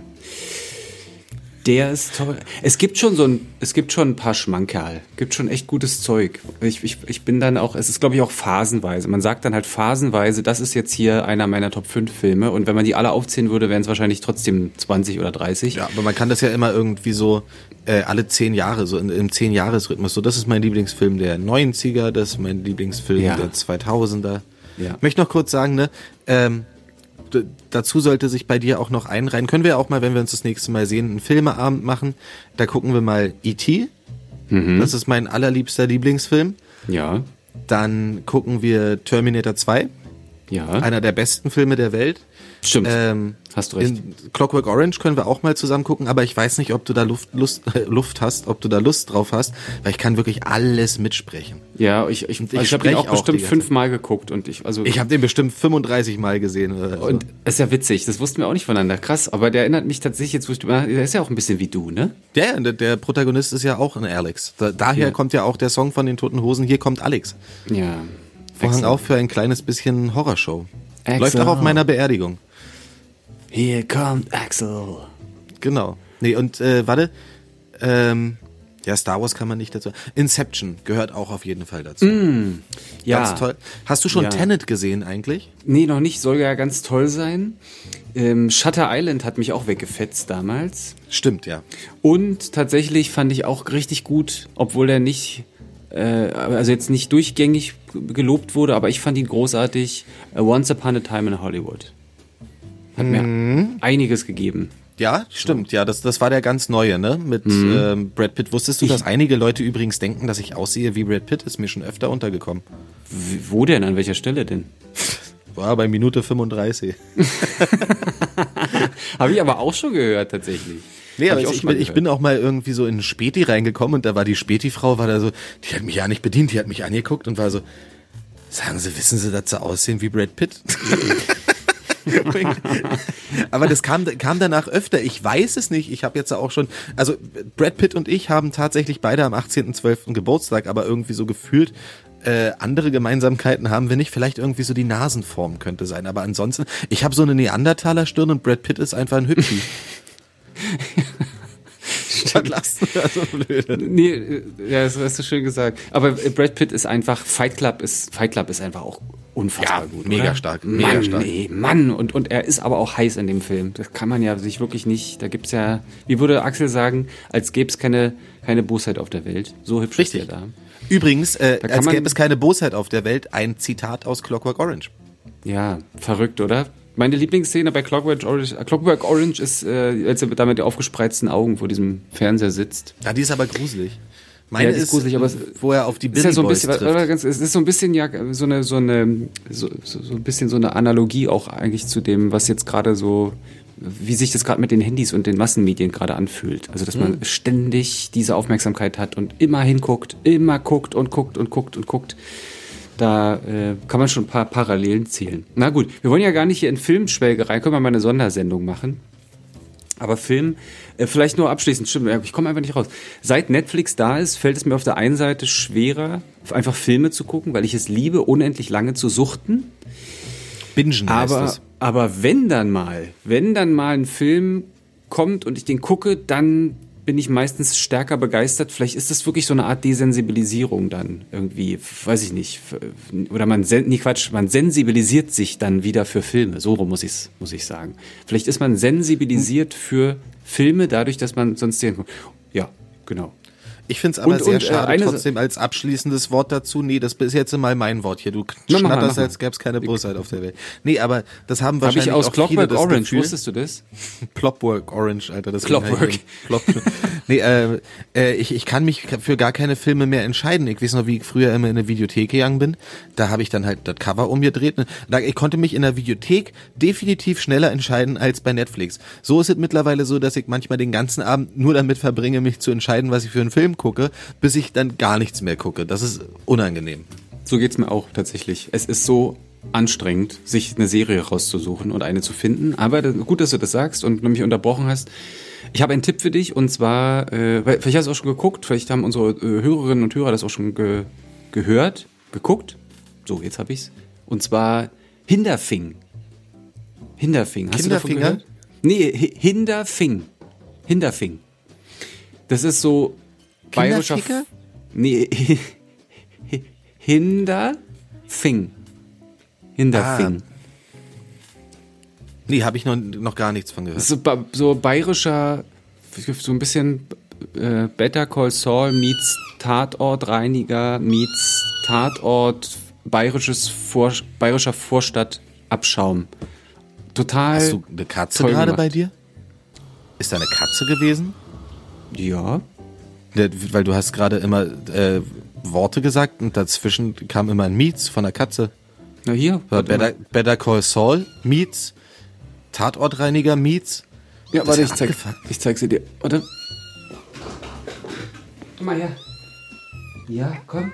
Der ist toll. Es gibt schon so ein, es gibt schon ein paar Schmankerl. Gibt schon echt gutes Zeug. Ich, ich, ich bin dann auch, es ist glaube ich auch phasenweise. Man sagt dann halt phasenweise, das ist jetzt hier einer meiner Top 5 Filme. Und wenn man die alle aufzählen würde, wären es wahrscheinlich trotzdem 20 oder 30. Ja, aber man kann das ja immer irgendwie so äh, alle zehn Jahre, so in, im zehn-Jahres-Rhythmus. So, das ist mein Lieblingsfilm der 90er, das ist mein Lieblingsfilm Ja. der 2000er. Ja. Ich möchte noch kurz sagen, ne, ähm, dazu sollte sich bei dir auch noch einreihen. Können wir auch mal, wenn wir uns das nächste Mal sehen, einen Filmeabend machen. Da gucken wir mal E.T. Mhm. Das ist mein allerliebster Lieblingsfilm. Ja, Dann gucken wir Terminator 2, ja. einer der besten Filme der Welt. Stimmt. Ähm, Hast du recht. In Clockwork Orange können wir auch mal zusammen gucken, aber ich weiß nicht, ob du da Luft, Lust, äh, Luft hast, ob du da Lust drauf hast, weil ich kann wirklich alles mitsprechen. ja, ich, ich, ich also ich habe ihn sprech auch auch bestimmt fünfmal geguckt und ich, also. Ich habe den bestimmt 35 Mal gesehen. Oder so. und ist ja witzig, das wussten wir auch nicht voneinander. Krass, aber der erinnert mich tatsächlich jetzt, nachdenke, der ist ja auch ein bisschen wie du, ne? ja, der, der Protagonist ist ja auch ein Alex. Da, daher Ja. kommt ja auch der Song von den Toten Hosen, hier kommt Alex. Ja. Vorhang auf für ein kleines bisschen Horrorshow. Excellent. Läuft auch auf meiner Beerdigung. Hier kommt Axel. Genau. Nee, und äh, warte, ähm, ja, Star Wars kann man nicht dazu. Inception gehört auch auf jeden Fall dazu. Ja. Ganz toll. Hast du schon Ja. Tenet gesehen eigentlich? Nee, noch nicht, soll ja ganz toll sein. Ähm, Shutter Island hat mich auch weggefetzt damals. Stimmt, ja. Und tatsächlich fand ich auch richtig gut, obwohl er nicht, äh, also jetzt nicht durchgängig gelobt wurde, aber ich fand ihn großartig. Once Upon a Time in Hollywood. Hat mir einiges gegeben. Ja, stimmt. Ja, das, das war der ganz neue, ne? Mit mhm. ähm, Brad Pitt. Wusstest du, dass einige Leute übrigens denken, dass ich aussehe wie Brad Pitt? Ist mir schon öfter untergekommen. Wo denn? An welcher Stelle denn? [LAUGHS] War bei Minute 35. [LAUGHS] Habe ich aber auch schon gehört, tatsächlich. Nee, aber ich, ich, bin, ich, bin, auch mal irgendwie so in Späti reingekommen und da war die Späti-Frau, war da so, die hat mich ja nicht bedient, die hat mich angeguckt und war so, sagen Sie, wissen Sie, dass Sie aussehen wie Brad Pitt? [LAUGHS] [LAUGHS] aber das kam, kam danach öfter. Ich weiß es nicht. Ich habe jetzt auch schon, also Brad Pitt und ich haben tatsächlich beide am 18.12. Geburtstag, aber irgendwie so gefühlt äh, andere Gemeinsamkeiten haben wir nicht. Vielleicht irgendwie so die Nasenform könnte sein. Aber ansonsten, ich habe so eine Neandertaler Stirn und Brad Pitt ist einfach ein Hübschi. [LAUGHS] Statt lassen [LAUGHS] also blöde. Nee, äh, ja, das hast du schön gesagt. Aber Brad Pitt ist einfach, Fight Club ist, Fight Club ist einfach auch unfassbar ja, gut. Mega oder? stark. Mega Mann, stark. Nee, Mann, und, und er ist aber auch heiß in dem Film. Das kann man ja sich wirklich nicht, da gibt's ja, wie würde Axel sagen, als gäbe es keine, keine Bosheit auf der Welt. So hübsch Richtig. ist er da. Übrigens, äh, als gäbe es keine Bosheit auf der Welt, ein Zitat aus Clockwork Orange. Ja, verrückt, oder? Meine Lieblingsszene bei Clockwork Orange, äh, Clockwork Orange ist, äh, als er da mit den aufgespreizten Augen vor diesem Fernseher sitzt. Ja, die ist aber gruselig. Meine ja, ist, ist gruselig, aber wo er auf die Billy ist ja so ein bisschen, trifft. es ist so ein bisschen ja so eine so eine so, so ein bisschen so eine Analogie auch eigentlich zu dem, was jetzt gerade so wie sich das gerade mit den Handys und den Massenmedien gerade anfühlt. Also, dass man mhm. ständig diese Aufmerksamkeit hat und immer hinguckt, immer guckt und guckt und guckt und guckt. Da äh, kann man schon ein paar Parallelen zählen. Na gut, wir wollen ja gar nicht hier in Filmschwelgerei, können wir mal eine Sondersendung machen. Aber Film, äh, vielleicht nur abschließend, stimmt, ich komme einfach nicht raus. Seit Netflix da ist, fällt es mir auf der einen Seite schwerer, einfach Filme zu gucken, weil ich es liebe, unendlich lange zu suchten. Bingen aber. Aber wenn dann mal, wenn dann mal ein Film kommt und ich den gucke, dann bin ich meistens stärker begeistert. Vielleicht ist das wirklich so eine Art Desensibilisierung dann irgendwie, weiß ich nicht. Oder man, nee Quatsch, man sensibilisiert sich dann wieder für Filme. So rum muss ich muss ich sagen. Vielleicht ist man sensibilisiert für Filme dadurch, dass man sonst den, ja, genau. Ich finde es aber und, sehr und, äh, schade, äh, trotzdem als abschließendes Wort dazu. Nee, das ist jetzt mal mein Wort hier. Du Na, schnatterst, als gäbe es keine Bosheit auf der Welt. Nee, aber das haben wahrscheinlich Hab ich aus auch Clockwork viele Orange, Gefühl. wusstest du das? [LAUGHS] Plopwork Orange, Alter. Das Clockwork. Plop nee, äh, äh, ich, ich kann mich für gar keine Filme mehr entscheiden. Ich weiß noch, wie ich früher immer in eine Videothek gegangen bin. Da habe ich dann halt das Cover umgedreht. Da, ich konnte mich in der Videothek definitiv schneller entscheiden als bei Netflix. So ist es mittlerweile so, dass ich manchmal den ganzen Abend nur damit verbringe, mich zu entscheiden, was ich für einen Film gucke, bis ich dann gar nichts mehr gucke. Das ist unangenehm. So geht es mir auch tatsächlich. Es ist so anstrengend, sich eine Serie rauszusuchen und eine zu finden. Aber gut, dass du das sagst und mich unterbrochen hast. Ich habe einen Tipp für dich und zwar, äh, vielleicht hast du auch schon geguckt, vielleicht haben unsere äh, Hörerinnen und Hörer das auch schon ge gehört, geguckt. So, jetzt habe ich's. Und zwar Hinderfing. Hinderfing. Hast Hinderfinger? du davon gehört? Nee, Hinderfing. Hinderfing. Das ist so bayerischer. F nee, [LAUGHS] Hinderfing. Hinderfing. Ah. Nee, habe ich noch, noch gar nichts von gehört. So, so bayerischer, so ein bisschen äh, Better Call Saul meets Tatortreiniger meets Tatort bayerisches Vor, bayerischer Vorstadtabschaum. Total. Hast du eine Katze gerade bei dir? Ist da eine Katze gewesen? Ja. Weil du hast gerade immer äh, Worte gesagt und dazwischen kam immer ein Meets von der Katze. Na hier. Better, Better Call Saul Meets. Tatortreiniger Meets. Ja, warte, ich zeig, ich zeig sie dir. Warte. Komm mal her. Ja, komm.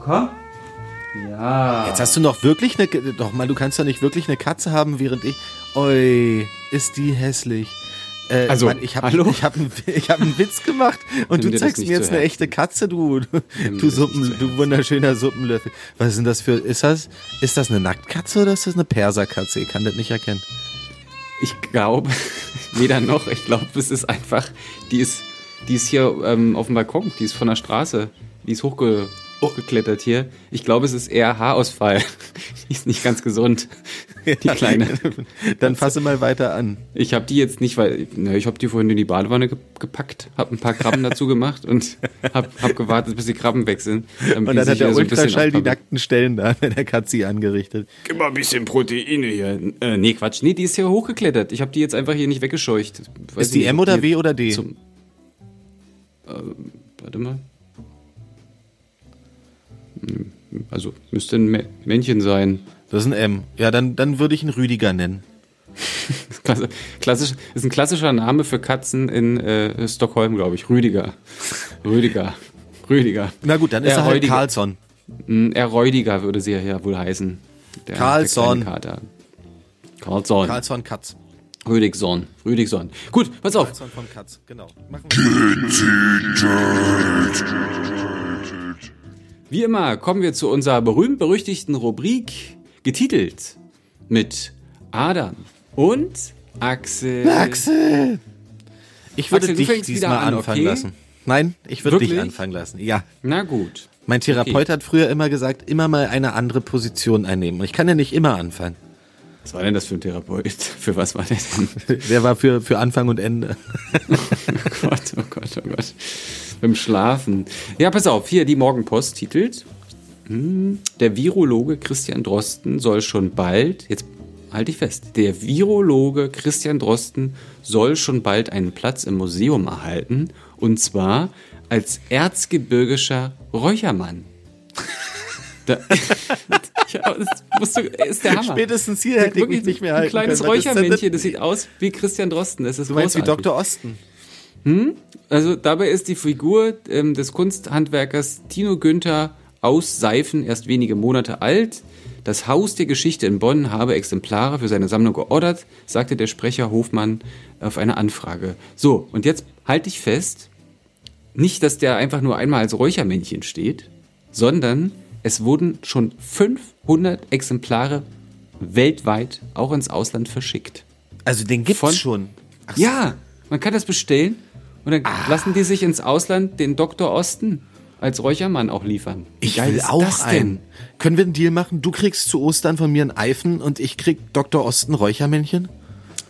Komm. Ja. Jetzt hast du noch wirklich eine. Doch mal, du kannst doch nicht wirklich eine Katze haben, während ich. Oi, ist die hässlich. Äh, also, Mann, ich habe ich hab, ich hab einen Witz gemacht [LAUGHS] und du zeigst mir jetzt eine echte Katze, du, du, du, Suppen, du wunderschöner Suppenlöffel. Was ist denn das für, ist das, ist das eine Nacktkatze oder ist das eine Perserkatze? Ich kann das nicht erkennen. Ich glaube, [LAUGHS] weder noch, ich glaube, es ist einfach, die ist, die ist hier ähm, auf dem Balkon, die ist von der Straße, die ist hochge, hochgeklettert hier. Ich glaube, es ist eher Haarausfall. [LAUGHS] die ist nicht ganz gesund. Die kleine. [LAUGHS] Dann fasse mal weiter an. Ich habe die jetzt nicht, weil na, ich habe die vorhin in die Badewanne ge gepackt, habe ein paar Krabben dazu gemacht und [LAUGHS] habe hab gewartet, bis die Krabben weg sind. Und dann hat der so Ultraschall die nackten Stellen da an der Katze angerichtet. Gib mal ein bisschen Proteine hier. Äh, nee, Quatsch. Nee, die ist hier hochgeklettert. Ich habe die jetzt einfach hier nicht weggescheucht. Weiß ist die nicht, M oder W oder D? Zum, äh, warte mal. Hm, Also müsste ein Mä- Männchen sein. Das ist ein M. Ja, dann, dann würde ich ihn Rüdiger nennen. [LAUGHS] Klassisch, ist ein klassischer Name für Katzen in äh, Stockholm, glaube ich. Rüdiger. Rüdiger. Rüdiger. Na gut, dann ist Er er halt. Hm, Er Räudiger würde sie ja wohl heißen. Der, Karlsson. Der Kater. Karlsson. Carlsson Katz. Rüdigson. Rüdigson. Gut, pass auf. Carlsson von Katz, genau. Machen wir. Wie immer kommen wir zu unserer berühmt-berüchtigten Rubrik, getitelt mit Adam und Axel. Axel! Ich würde Axel, dich diesmal an, anfangen okay? lassen. Nein, ich würde dich anfangen lassen. Ja. Na gut. Mein Therapeut Okay. hat früher immer gesagt, immer mal eine andere Position einnehmen. Und ich kann ja nicht immer anfangen. Was war denn das für ein Therapeut? [LAUGHS] Für was war der denn? [LAUGHS] Der war für, für Anfang und Ende. [LAUGHS] Oh Gott, oh Gott, oh Gott. Beim Schlafen. Ja, pass auf, hier die Morgenpost titelt. Hm, Der Virologe Christian Drosten soll schon bald, jetzt halte ich fest, der Virologe Christian Drosten soll schon bald einen Platz im Museum erhalten. Und zwar als erzgebirgischer Räuchermann. [LAUGHS] Da, [LAUGHS] ja, das du, ist der Hammer. Spätestens hier hätte ich Wirklich mich nicht mehr Ein halten kleines können. Räuchermännchen, das? sieht aus wie Christian Drosten. Das ist Du meinst wie großartig. Dr. Osten? Also dabei ist die Figur ähm, des Kunsthandwerkers Tino Günther aus Seifen erst wenige Monate alt. Das Haus der Geschichte in Bonn habe Exemplare für seine Sammlung geordert, sagte der Sprecher Hofmann auf eine Anfrage. So, und jetzt halte ich fest, nicht, dass der einfach nur einmal als Räuchermännchen steht, sondern es wurden schon 500 Exemplare weltweit auch ins Ausland verschickt. Also den gibt's Von- schon. Ach, Ja, man kann das bestellen und dann Ah. lassen die sich ins Ausland den Dr. Osten als Räuchermann auch liefern. Wie Ich will auch einen. Können wir einen Deal machen? Du kriegst zu Ostern von mir einen Eifen und ich krieg Dr. Osten Räuchermännchen?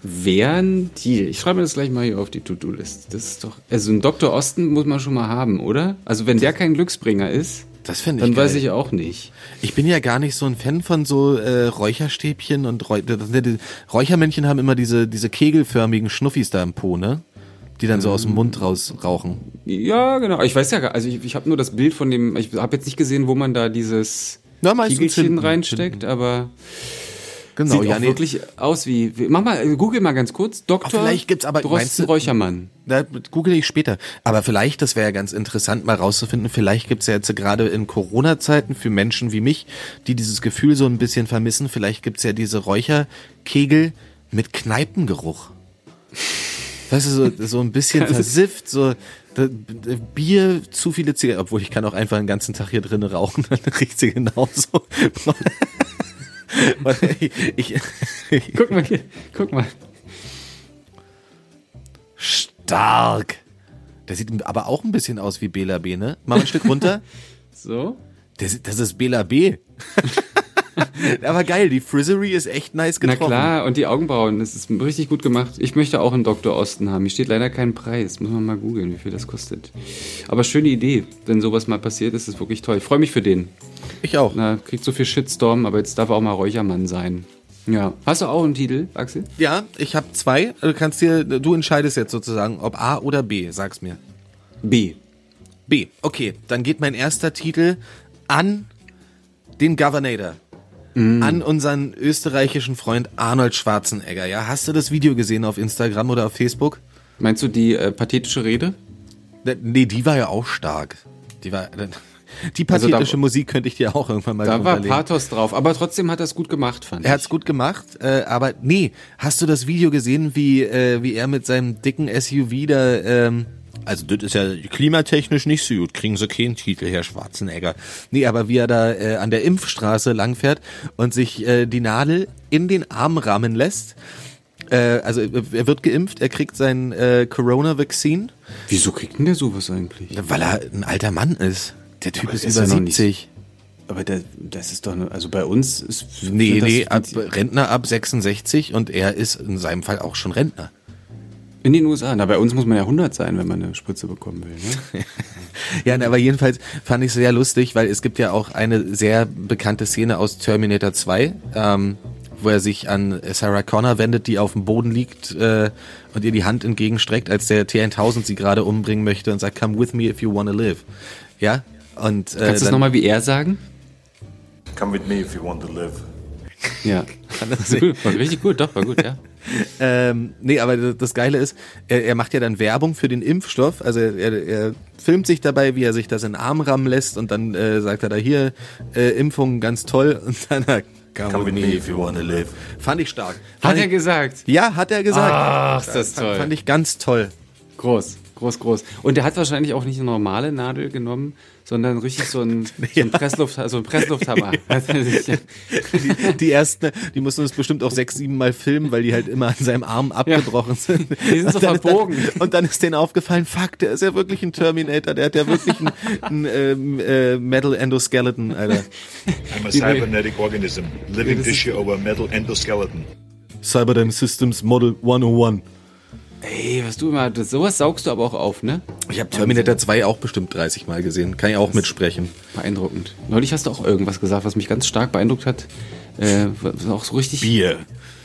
Wäre ein Deal. Ich schreibe mir das gleich mal hier auf die To-Do-List. Das ist doch, also ein Dr. Osten muss man schon mal haben, oder? Also wenn der kein Glücksbringer ist, Das ich dann geil. weiß ich auch nicht. Ich bin ja gar nicht so ein Fan von so äh, Räucherstäbchen und Räu Räuchermännchen haben immer diese, diese kegelförmigen Schnuffis da im Po, ne? Die dann so aus dem Mund raus rauchen. Ja, genau. Ich weiß ja gar, also ich, ich habe nur das Bild von dem, ich habe jetzt nicht gesehen, wo man da dieses Na, Kiegelchen hinten, reinsteckt, aber Genau, sieht ja, auch nee. wirklich aus wie, mach mal, äh, google mal ganz kurz, Dr. vielleicht gibt's aber- Drosten du- Räuchermann. Da google ich später. Aber vielleicht, das wäre ja ganz interessant, mal rauszufinden, vielleicht gibt's ja jetzt gerade in Corona-Zeiten für Menschen wie mich, die dieses Gefühl so ein bisschen vermissen, vielleicht gibt's ja diese Räucherkegel mit Kneipengeruch. Weißt du, so, so ein bisschen [LAUGHS] versifft, so Bier, zu viele Zigaretten, obwohl ich kann auch einfach den ganzen Tag hier drinnen rauchen, [LAUGHS] dann riecht sie genauso. [LAUGHS] ich, ich, ich, Guck mal hier, guck mal. stark. Der sieht aber auch ein bisschen aus wie Bela B, ne? Mal ein Stück runter. So. Das, das ist Bela B. [LAUGHS] aber geil, die Frizzery ist echt nice Na getroffen. klar, und die Augenbrauen, das ist richtig gut gemacht. Ich möchte auch einen Dr. Osten haben. Hier steht leider kein Preis. Muss man mal googeln, wie viel das kostet. Aber schöne Idee. Wenn sowas mal passiert, ist es wirklich toll. Ich freue mich für den. Ich auch. Na, kriegt so viel Shitstorm, aber jetzt darf er auch mal Räuchermann sein. Ja. Hast du auch einen Titel, Axel? Ja, ich habe zwei. Du kannst dir, du entscheidest jetzt sozusagen, ob A oder B. Sag's mir. B. B. Okay, dann geht mein erster Titel an den Governator. An unseren österreichischen Freund Arnold Schwarzenegger. Ja, hast du das Video gesehen auf Instagram oder auf Facebook? Meinst du die äh, pathetische Rede? Nee, die war ja auch stark. Die war. [LAUGHS] Die Also da- pathetische Musik könnte ich dir auch irgendwann mal Da war. Pathos drauf, aber trotzdem hat er es gut gemacht, fand Er hat's gut gemacht, äh, aber nee, hast du das Video gesehen, wie, äh, wie er mit seinem dicken SUV da, ähm, also das ist ja klimatechnisch nicht so gut, kriegen sie keinen Titel, Herr Schwarzenegger. Nee, aber wie er da äh, an der Impfstraße langfährt und sich äh, die Nadel in den Arm rammen lässt. Äh, also er wird geimpft, er kriegt sein äh, Corona-Vaccine, Wieso kriegt denn der sowas eigentlich? weil er ein alter Mann ist. Der Typ Aber ist über er noch nicht- 70. Aber das, das ist doch, also bei uns ist. Nee, das, nee, ab, Rentner ab 66 und er ist in seinem Fall auch schon Rentner. In den USA. Na, bei uns muss man ja 100 sein, wenn man eine Spritze bekommen will. Ne? [LAUGHS] ja, aber jedenfalls fand ich es sehr lustig, weil es gibt ja auch eine sehr bekannte Szene aus Terminator 2, ähm, wo er sich an Sarah Connor wendet, die auf dem Boden liegt äh, und ihr die Hand entgegenstreckt, als der T-1000 sie gerade umbringen möchte und sagt, come with me if you wanna live. Ja? Und, äh, Kannst du es nochmal wie er sagen? Come with me if you want to live. Ja, [LAUGHS] das [LAUGHS] war richtig gut, doch, war gut, ja. Ähm, nee, aber das Geile ist, er, er, macht ja dann Werbung für den Impfstoff. Also er, er, filmt sich dabei, wie er sich das in den Arm rammen lässt und dann äh, sagt er da hier, äh, Impfung ganz toll [LAUGHS] und dann Come, Come with me if you wanna live. Fand ich stark. Fand hat er gesagt? Ja, hat er gesagt. Ach, das ist toll. Fand ich ganz toll. Groß, groß, groß. Und er hat wahrscheinlich auch nicht eine normale Nadel genommen, sondern richtig so ein, so ein [LAUGHS] Pressluft, also ein Presslufthammer. [LAUGHS] die, die ersten, die mussten uns bestimmt auch sechs, sieben Mal filmen, weil die halt immer an seinem Arm abgebrochen sind. Die sind so verbogen. Dann, und dann ist denen aufgefallen, fuck, der ist ja wirklich ein Terminator, der hat ja wirklich ein, ein ähm, äh, Metal Endoskeleton, Alter. I'm a cybernetic organism, living tissue over metal endoskeleton. Cyberdynamic Systems Model 101. Ey, was du immer, das, sowas saugst du aber auch auf, ne? Ich habe Terminator 2 auch bestimmt 30 Mal gesehen. Kann ich auch mitsprechen. Beeindruckend. Neulich hast du auch irgendwas gesagt, was mich ganz stark beeindruckt hat. Äh, auch so richtig. Bier.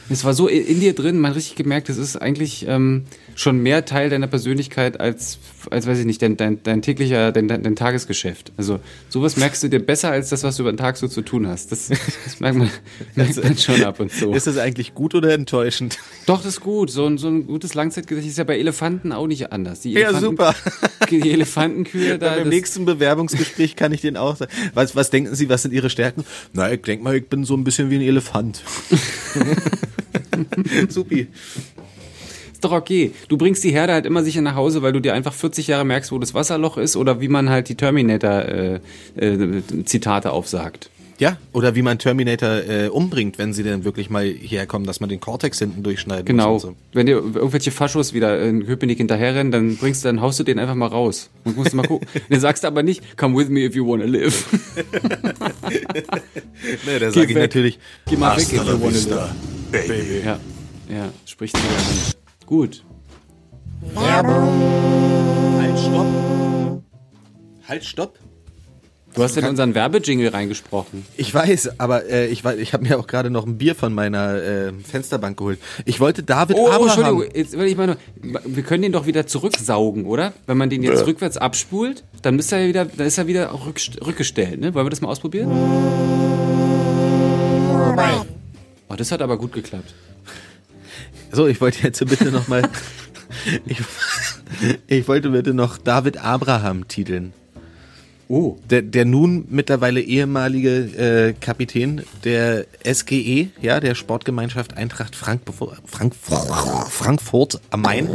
Es war so in dir drin, man richtig gemerkt, es ist eigentlich ähm, schon mehr Teil deiner Persönlichkeit als, als weiß ich nicht, dein, dein, dein täglicher, dein, dein, Tagesgeschäft. Also sowas merkst du dir besser als das, was du über den Tag so zu tun hast. Das, das merkt, man, [LAUGHS] merkt man schon ab und zu. Ist das eigentlich gut oder enttäuschend? Doch, das ist gut. So ein, so ein gutes Langzeitgesicht ist ja bei Elefanten auch nicht anders. Ja, super. [LAUGHS] Die Elefantenkühe da. Beim nächsten Bewerbungsgespräch kann ich den auch sagen. Was, was denken Sie, was sind Ihre Stärken? Na, ich denke mal, ich bin so ein bisschen wie ein Elefant. [LAUGHS] Supi. Ist doch okay. Du bringst die Herde halt immer sicher nach Hause, weil du dir einfach 40 Jahre merkst, wo das Wasserloch ist oder wie man halt die Terminator-Zitate äh, äh, aufsagt. Ja, oder wie man Terminator äh, umbringt, wenn sie denn wirklich mal hierher kommen, dass man den Cortex hinten durchschneiden genau. muss. Genau. So. Wenn dir irgendwelche Faschos wieder in Köpenick hinterherrennen, dann bringst du, dann haust du den einfach mal raus. Und musst mal gucken. [LAUGHS] dann sagst du aber nicht, come with me if you wanna live. [LAUGHS] nee, da sag ich natürlich, geh mal weg if you wanna live. Baby. Ja, ja, spricht wieder an. Gut. Werbung. Halt, stopp. Halt, stopp. Du hast in unseren Werbejingle reingesprochen. Ich weiß, aber äh, ich, ich habe mir auch gerade noch ein Bier von meiner äh, Fensterbank geholt. Ich wollte David oh, Abraham... Oh, Entschuldigung, jetzt, ich meine, wir können den doch wieder zurücksaugen, oder? Wenn man den jetzt rückwärts abspult, dann ist er wieder, dann ist er wieder auch rückgestellt, ne? Wollen wir das mal ausprobieren? Oh, das hat aber gut geklappt. So, ich wollte jetzt bitte noch mal... [LAUGHS] ich, ich wollte bitte noch David Abraham titeln. Oh. Der, der nun mittlerweile ehemalige äh, Kapitän der SGE, ja, der Sportgemeinschaft Eintracht Frankfurt, Frank, Frankfurt am Main,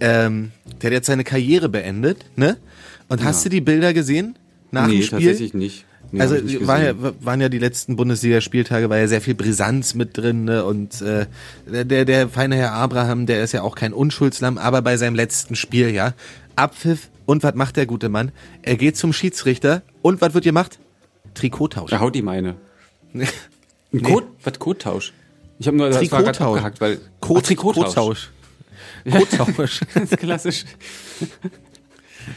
ähm, der hat jetzt seine Karriere beendet, ne? Und ja. hast du die Bilder gesehen nach nee, dem Spiel? tatsächlich nicht. Nee, also war ja, waren ja die letzten Bundesliga-Spieltage, war ja sehr viel Brisanz mit drin ne? und äh, der, der feine Herr Abraham, der ist ja auch kein Unschuldslamm, aber bei seinem letzten Spiel, ja, Abpfiff und was macht der gute Mann? Er geht zum Schiedsrichter und was wird gemacht? Trikottausch. Er haut ihm eine. nee. Code, was Kottausch? Ich habe nur das war abgehackt, weil Ach, Trikottausch. Kottausch. [LAUGHS] das ist klassisch.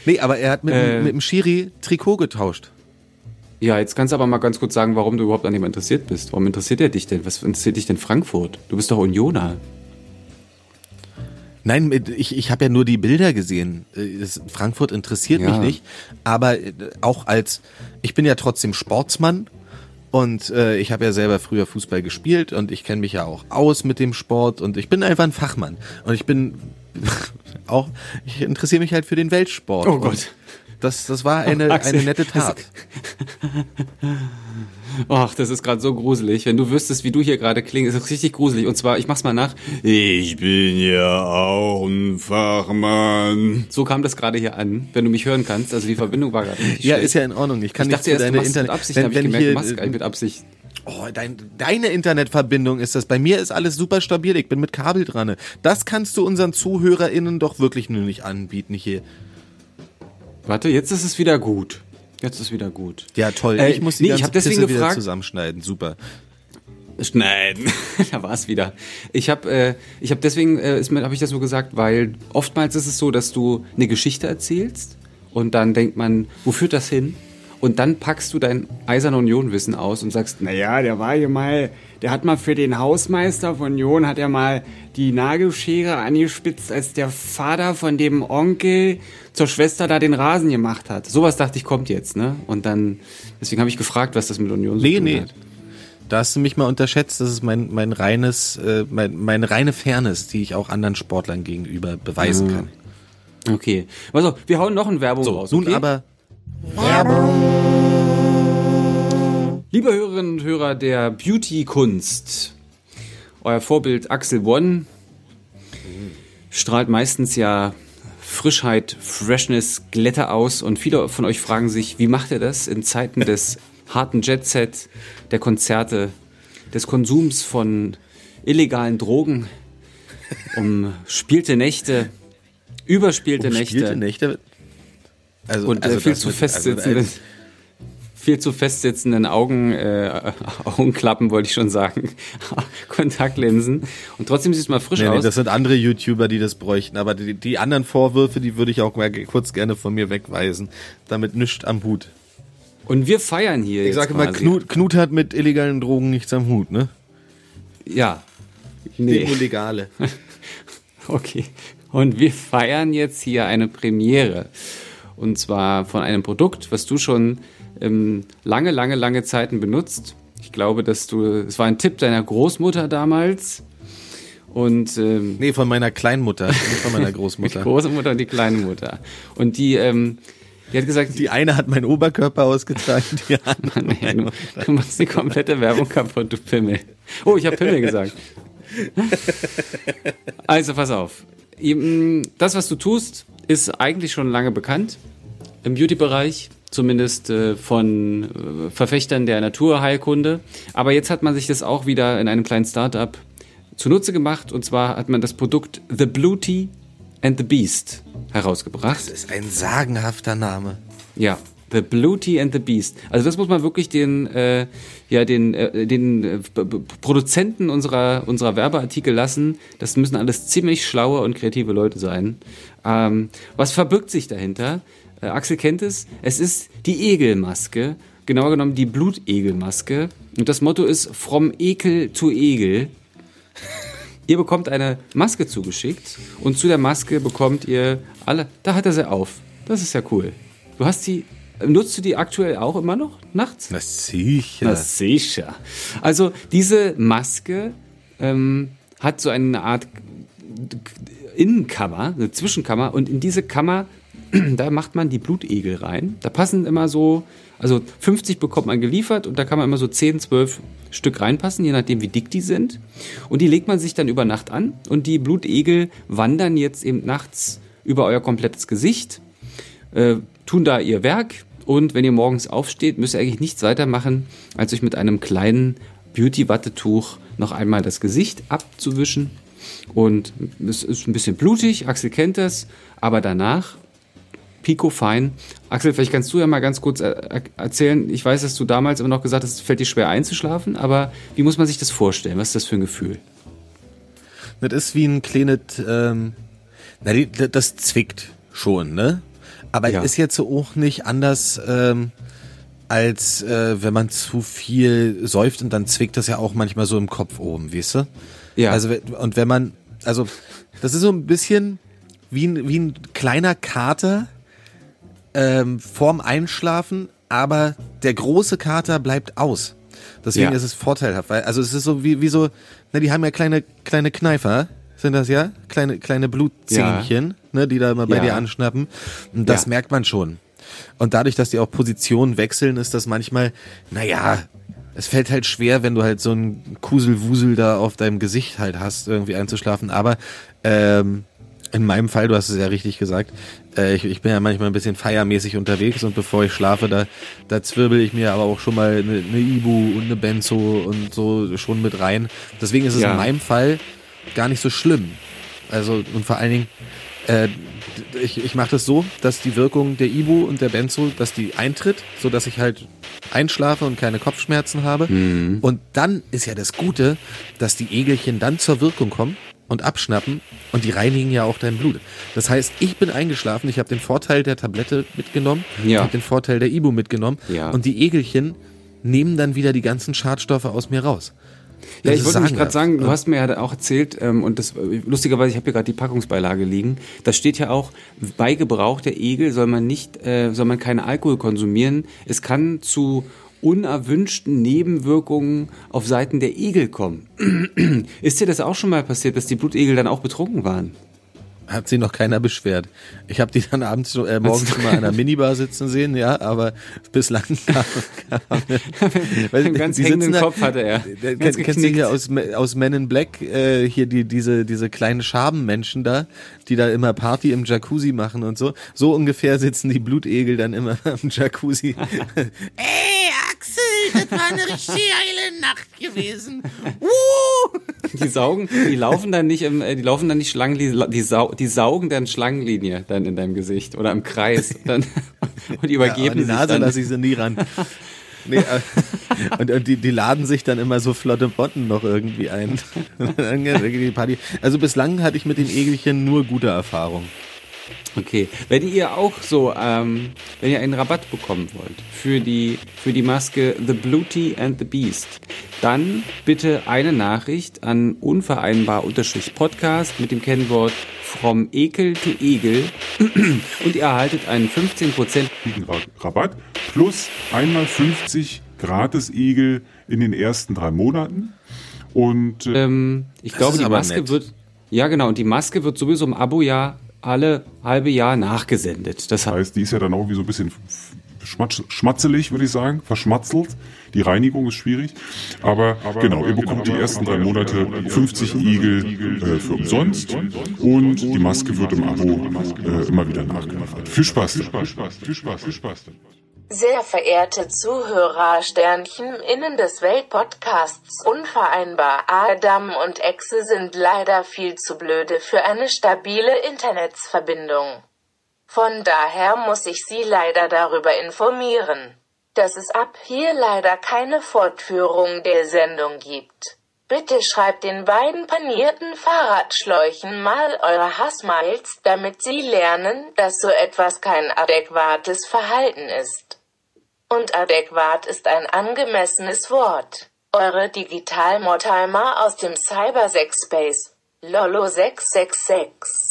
Nee, aber er hat mit, äh, mit dem Schiri Trikot getauscht. Ja, jetzt kannst du aber mal ganz kurz sagen, warum du überhaupt an dem interessiert bist. Warum interessiert er dich denn? Was interessiert dich denn Frankfurt? Du bist doch Unioner. Nein, ich, ich habe ja nur die Bilder gesehen. Äh, Frankfurt interessiert ja. mich nicht. Aber äh, auch als, ich bin ja trotzdem Sportsmann und äh, ich habe ja selber früher Fußball gespielt und ich kenne mich ja auch aus mit dem Sport und ich bin einfach ein Fachmann. Und ich bin [LAUGHS] auch, ich interessiere mich halt für den Weltsport. Oh Gott. Das, das war eine, oh, eine nette Tat. [LAUGHS] Ach, das ist gerade so gruselig. Wenn du wüsstest, wie du hier gerade klingst, ist es richtig gruselig. Und zwar, ich mach's mal nach. Ich bin ja auch ein Fachmann. So kam das gerade hier an, wenn du mich hören kannst. Also die Verbindung war gerade nicht [LAUGHS] Ja, schlecht. ist ja in Ordnung. Ich kann ich dachte nicht erst, deine Internet. Mit Absicht, wenn, wenn ich gemerkt, hier, du machst gar nicht mit Absicht. Oh, dein, deine Internetverbindung ist das. Bei mir ist alles super stabil. Ich bin mit Kabel dran. Das kannst du unseren ZuhörerInnen doch wirklich nur nicht anbieten hier. Warte, jetzt ist es wieder gut. Jetzt ist wieder gut. Ja, toll. Äh, ich muss die nee, ich ganze hab deswegen Pisse wieder gefragt- zusammenschneiden. Super. Schneiden. [LAUGHS] da war es wieder. Ich habe äh, ich hab deswegen äh, habe ich das nur gesagt, weil oftmals ist es so, dass du eine Geschichte erzählst und dann denkt man, wo führt das hin? Und dann packst du dein Eiserne Union-Wissen aus und sagst, Naja, der war hier mal, der hat mal für den Hausmeister von Jon, hat er mal die Nagelschere angespitzt, als der Vater von dem Onkel zur Schwester da den Rasen gemacht hat. sowas dachte ich kommt jetzt, ne? Und dann deswegen habe ich gefragt, was das mit Union zu Nee, tun nee. hat. Da hast du mich mal unterschätzt. Das ist mein, mein reines, äh, mein, meine reine Fairness, die ich auch anderen Sportlern gegenüber beweisen kann. Okay. Also, wir hauen noch eine Werbung So, raus. nun okay? aber Liebe Hörerinnen und Hörer der Beauty-Kunst, euer Vorbild Axel One strahlt meistens ja Frischheit, Freshness, Glätte aus und viele von euch fragen sich, wie macht er das in Zeiten des harten Jet-Set, der Konzerte, des Konsums von illegalen Drogen, um spielte Nächte, überspielte Nächte Spielte Nächte. Also, und also äh, viel das zu mit- festsitzenden, also, viel zu festsitzenden Augen, äh, Augenklappen wollte ich schon sagen, [LAUGHS] Kontaktlinsen. Und trotzdem sieht es mal frisch Nee, nee, aus. das sind andere YouTuber, die das bräuchten. Aber die, die anderen Vorwürfe, die würde ich auch mal kurz gerne von mir wegweisen. Damit nichts am Hut. Und wir feiern hier Ich sage mal. Knut, Knut hat mit illegalen Drogen nichts am Hut, ne? Ja. Nee. Nee. Nur legale. [LAUGHS] Okay. Und wir feiern jetzt hier eine Premiere. Und zwar von einem Produkt, was du schon ähm, lange, lange, lange Zeiten benutzt. Ich glaube, dass du, es war ein Tipp deiner Großmutter damals. Und ähm, Nee, von meiner Kleinmutter, nicht von meiner [LAUGHS] die Großmutter. Großmutter und die kleine Mutter. Und die, ähm, die hat gesagt, Die eine hat meinen Oberkörper ausgetragen, die [LAUGHS] andere. Nee, du, du machst die komplette Werbung kaputt, du Pimmel. Oh, ich habe Pimmel gesagt. [LAUGHS] Also, pass auf. Das, was du tust, ist eigentlich schon lange bekannt im Beauty-Bereich, zumindest äh, von äh, Verfechtern der Naturheilkunde. Aber jetzt hat man sich das auch wieder in einem kleinen Startup zunutze gemacht. Und zwar hat man das Produkt The Beauty and the Beast herausgebracht. Das ist ein sagenhafter Name. Ja, The Beauty and the Beast. Also das muss man wirklich den, äh, ja, den, äh, den äh, Produzenten unserer, unserer Werbeartikel lassen. Das müssen alles ziemlich schlaue und kreative Leute sein. Ähm, was verbirgt sich dahinter? Äh, Axel kennt es. Es ist die Egelmaske. Genauer genommen die Blutegelmaske. Und das Motto ist From Ekel to Egel. [LAUGHS] Ihr bekommt eine Maske zugeschickt und zu der Maske bekommt ihr alle. Da hat er sie auf. Das ist ja cool. Du hast die. Nutzt du die aktuell auch immer noch nachts? Na sicher. Na sicher. Also diese Maske ähm, hat so eine Art Innenkammer, eine Zwischenkammer und in diese Kammer, [CLEARS THROAT] da macht man die Blutegel rein. Da passen immer so, also 50 bekommt man geliefert und da kann man immer so 10, 12 Stück reinpassen, je nachdem wie dick die sind. Und die legt man sich dann über Nacht an und die Blutegel wandern jetzt eben nachts über euer komplettes Gesicht äh, tun da ihr Werk und wenn ihr morgens aufsteht, müsst ihr eigentlich nichts weiter machen, als euch mit einem kleinen Beauty-Wattetuch noch einmal das Gesicht abzuwischen. Und es ist ein bisschen blutig, Axel kennt das, aber danach pico fein. Axel, vielleicht kannst du ja mal ganz kurz er erzählen. Ich weiß, dass du damals immer noch gesagt hast, es fällt dir schwer einzuschlafen, aber wie muss man sich das vorstellen? Was ist das für ein Gefühl? Das ist wie ein kleines, ähm, na, das zwickt schon, ne? Aber Ja. ist jetzt so auch nicht anders, ähm, als äh, wenn man zu viel säuft und dann zwickt das ja auch manchmal so im Kopf oben, weißt du? Ja. Also, und wenn man, also, das ist so ein bisschen wie ein, wie ein kleiner Kater ähm, vorm Einschlafen, aber der große Kater bleibt aus. Deswegen Ja. ist es vorteilhaft, weil, also es ist so wie, wie so, na, die haben ja kleine, kleine Kneifer, sind das ja? Kleine, kleine Blutzähnchen, ne, die da immer bei Ja. dir anschnappen. Und das Ja. merkt man schon. Und dadurch, dass die auch Positionen wechseln, ist das manchmal, naja, es fällt halt schwer, wenn du halt so einen Kuselwusel da auf deinem Gesicht halt hast, irgendwie einzuschlafen. Aber ähm, in meinem Fall, du hast es ja richtig gesagt, äh, ich, ich bin ja manchmal ein bisschen feiermäßig unterwegs und bevor ich schlafe, da, da zwirbel ich mir aber auch schon mal eine, eine Ibu und eine Benzo und so schon mit rein. Deswegen ist es Ja. in meinem Fall gar nicht so schlimm. Also, und vor allen Dingen, Äh, ich, ich mache das so, dass die Wirkung der Ibu und der Benzo, dass die eintritt, so dass ich halt einschlafe und keine Kopfschmerzen habe. Mhm. Und dann ist ja das Gute, dass die Egelchen dann zur Wirkung kommen und abschnappen und die reinigen ja auch dein Blut. Das heißt, ich bin eingeschlafen, ich habe den Vorteil der Tablette mitgenommen, Ja. ich habe den Vorteil der Ibu mitgenommen Ja. und die Egelchen nehmen dann wieder die ganzen Schadstoffe aus mir raus. Ja, Das ich wollte nämlich gerade sagen, du Und- hast mir ja auch erzählt, ähm, und das lustigerweise, ich habe hier gerade die Packungsbeilage liegen, da steht ja auch, bei Gebrauch der Egel soll man nicht, äh, soll man keinen Alkohol konsumieren. Es kann zu unerwünschten Nebenwirkungen auf Seiten der Egel kommen. [CLEARS THROAT] Ist dir das auch schon mal passiert, dass die Blutegel dann auch betrunken waren? Hat sich noch keiner beschwert. Ich habe die dann abends, äh, morgens mal an einer Minibar sitzen sehen, ja, aber bislang [LAUGHS] kam, kam weil Einen ganz hängenden da- Kopf hatte er. Ganz kennst du hier aus, aus Men in Black, äh, hier die, diese, diese kleinen Schabenmenschen da, die da immer Party im Jacuzzi machen und so. So ungefähr sitzen die Blutegel dann immer [LAUGHS] im Jacuzzi. Ey, [LAUGHS] das war eine richtig geile Nacht gewesen. [LAUGHS] Uh! Die saugen, die laufen dann nicht im, äh, die laufen dann nicht Schlangen, die, die, sau, die saugen dann Schlangenlinie dann in deinem Gesicht oder im Kreis dann, [LAUGHS] und die Ja, übergeben an die sich Nase dann. lasse ich sie nie ran. Nee, äh, [LAUGHS] und, und die, die laden sich dann immer so flotte Botten noch irgendwie ein. Also bislang hatte ich mit den Egelchen nur gute Erfahrungen. Okay, wenn ihr auch so, ähm, wenn ihr einen Rabatt bekommen wollt für die, für die Maske The Beauty and the Beast, dann bitte eine Nachricht an unvereinbar-podcast mit dem Kennwort From Ekel to Egel [CLEARS THROAT] und ihr erhaltet einen 15% Ra- Rabatt plus einmal 50 Gratis-Igel in den ersten drei Monaten. Und äh, Ähm, ich Das glaube, die Maske nett. wird, ja genau, und die Maske wird sowieso im Abo-Jahr alle halbe Jahr nachgesendet. Das heißt, die ist ja dann auch wie so ein bisschen schmatzelig, würde ich sagen, verschmatzelt. Die Reinigung ist schwierig. Aber, genau, ihr bekommt die ersten drei Monate 50 Igel äh, für umsonst und die Maske wird im Abo äh, immer wieder nachgeliefert. Viel Spaß. Viel Spaß. Viel Spaß. Viel Spaß. Sehr verehrte Zuhörer, Sternchen, innen des Weltpodcasts Unvereinbar, Adam und Exe sind leider viel zu blöde für eine stabile Internetsverbindung. Von daher muss ich Sie leider darüber informieren, dass es ab hier leider keine Fortführung der Sendung gibt. Bitte schreibt den beiden panierten Fahrradschläuchen mal eure Hassmails, damit sie lernen, dass so etwas kein adäquates Verhalten ist. Und adäquat ist ein angemessenes Wort. Eure Digital-Mortimer aus dem Cybersex-Space. Lolo 666.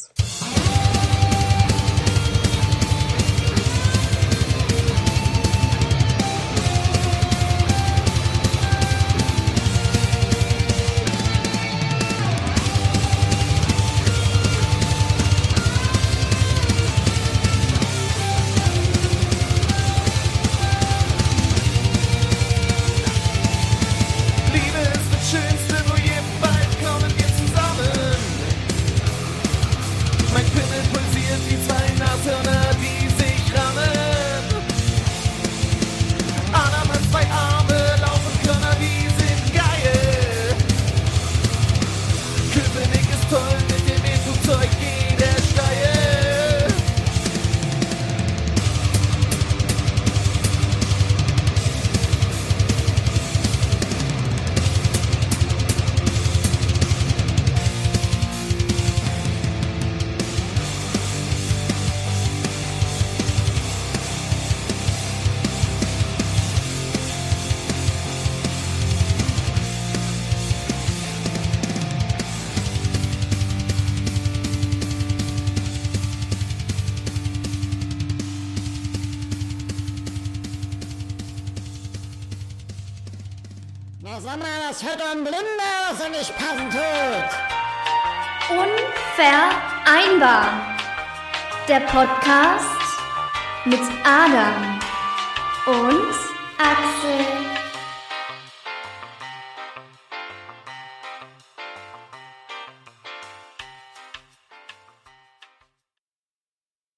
Podcast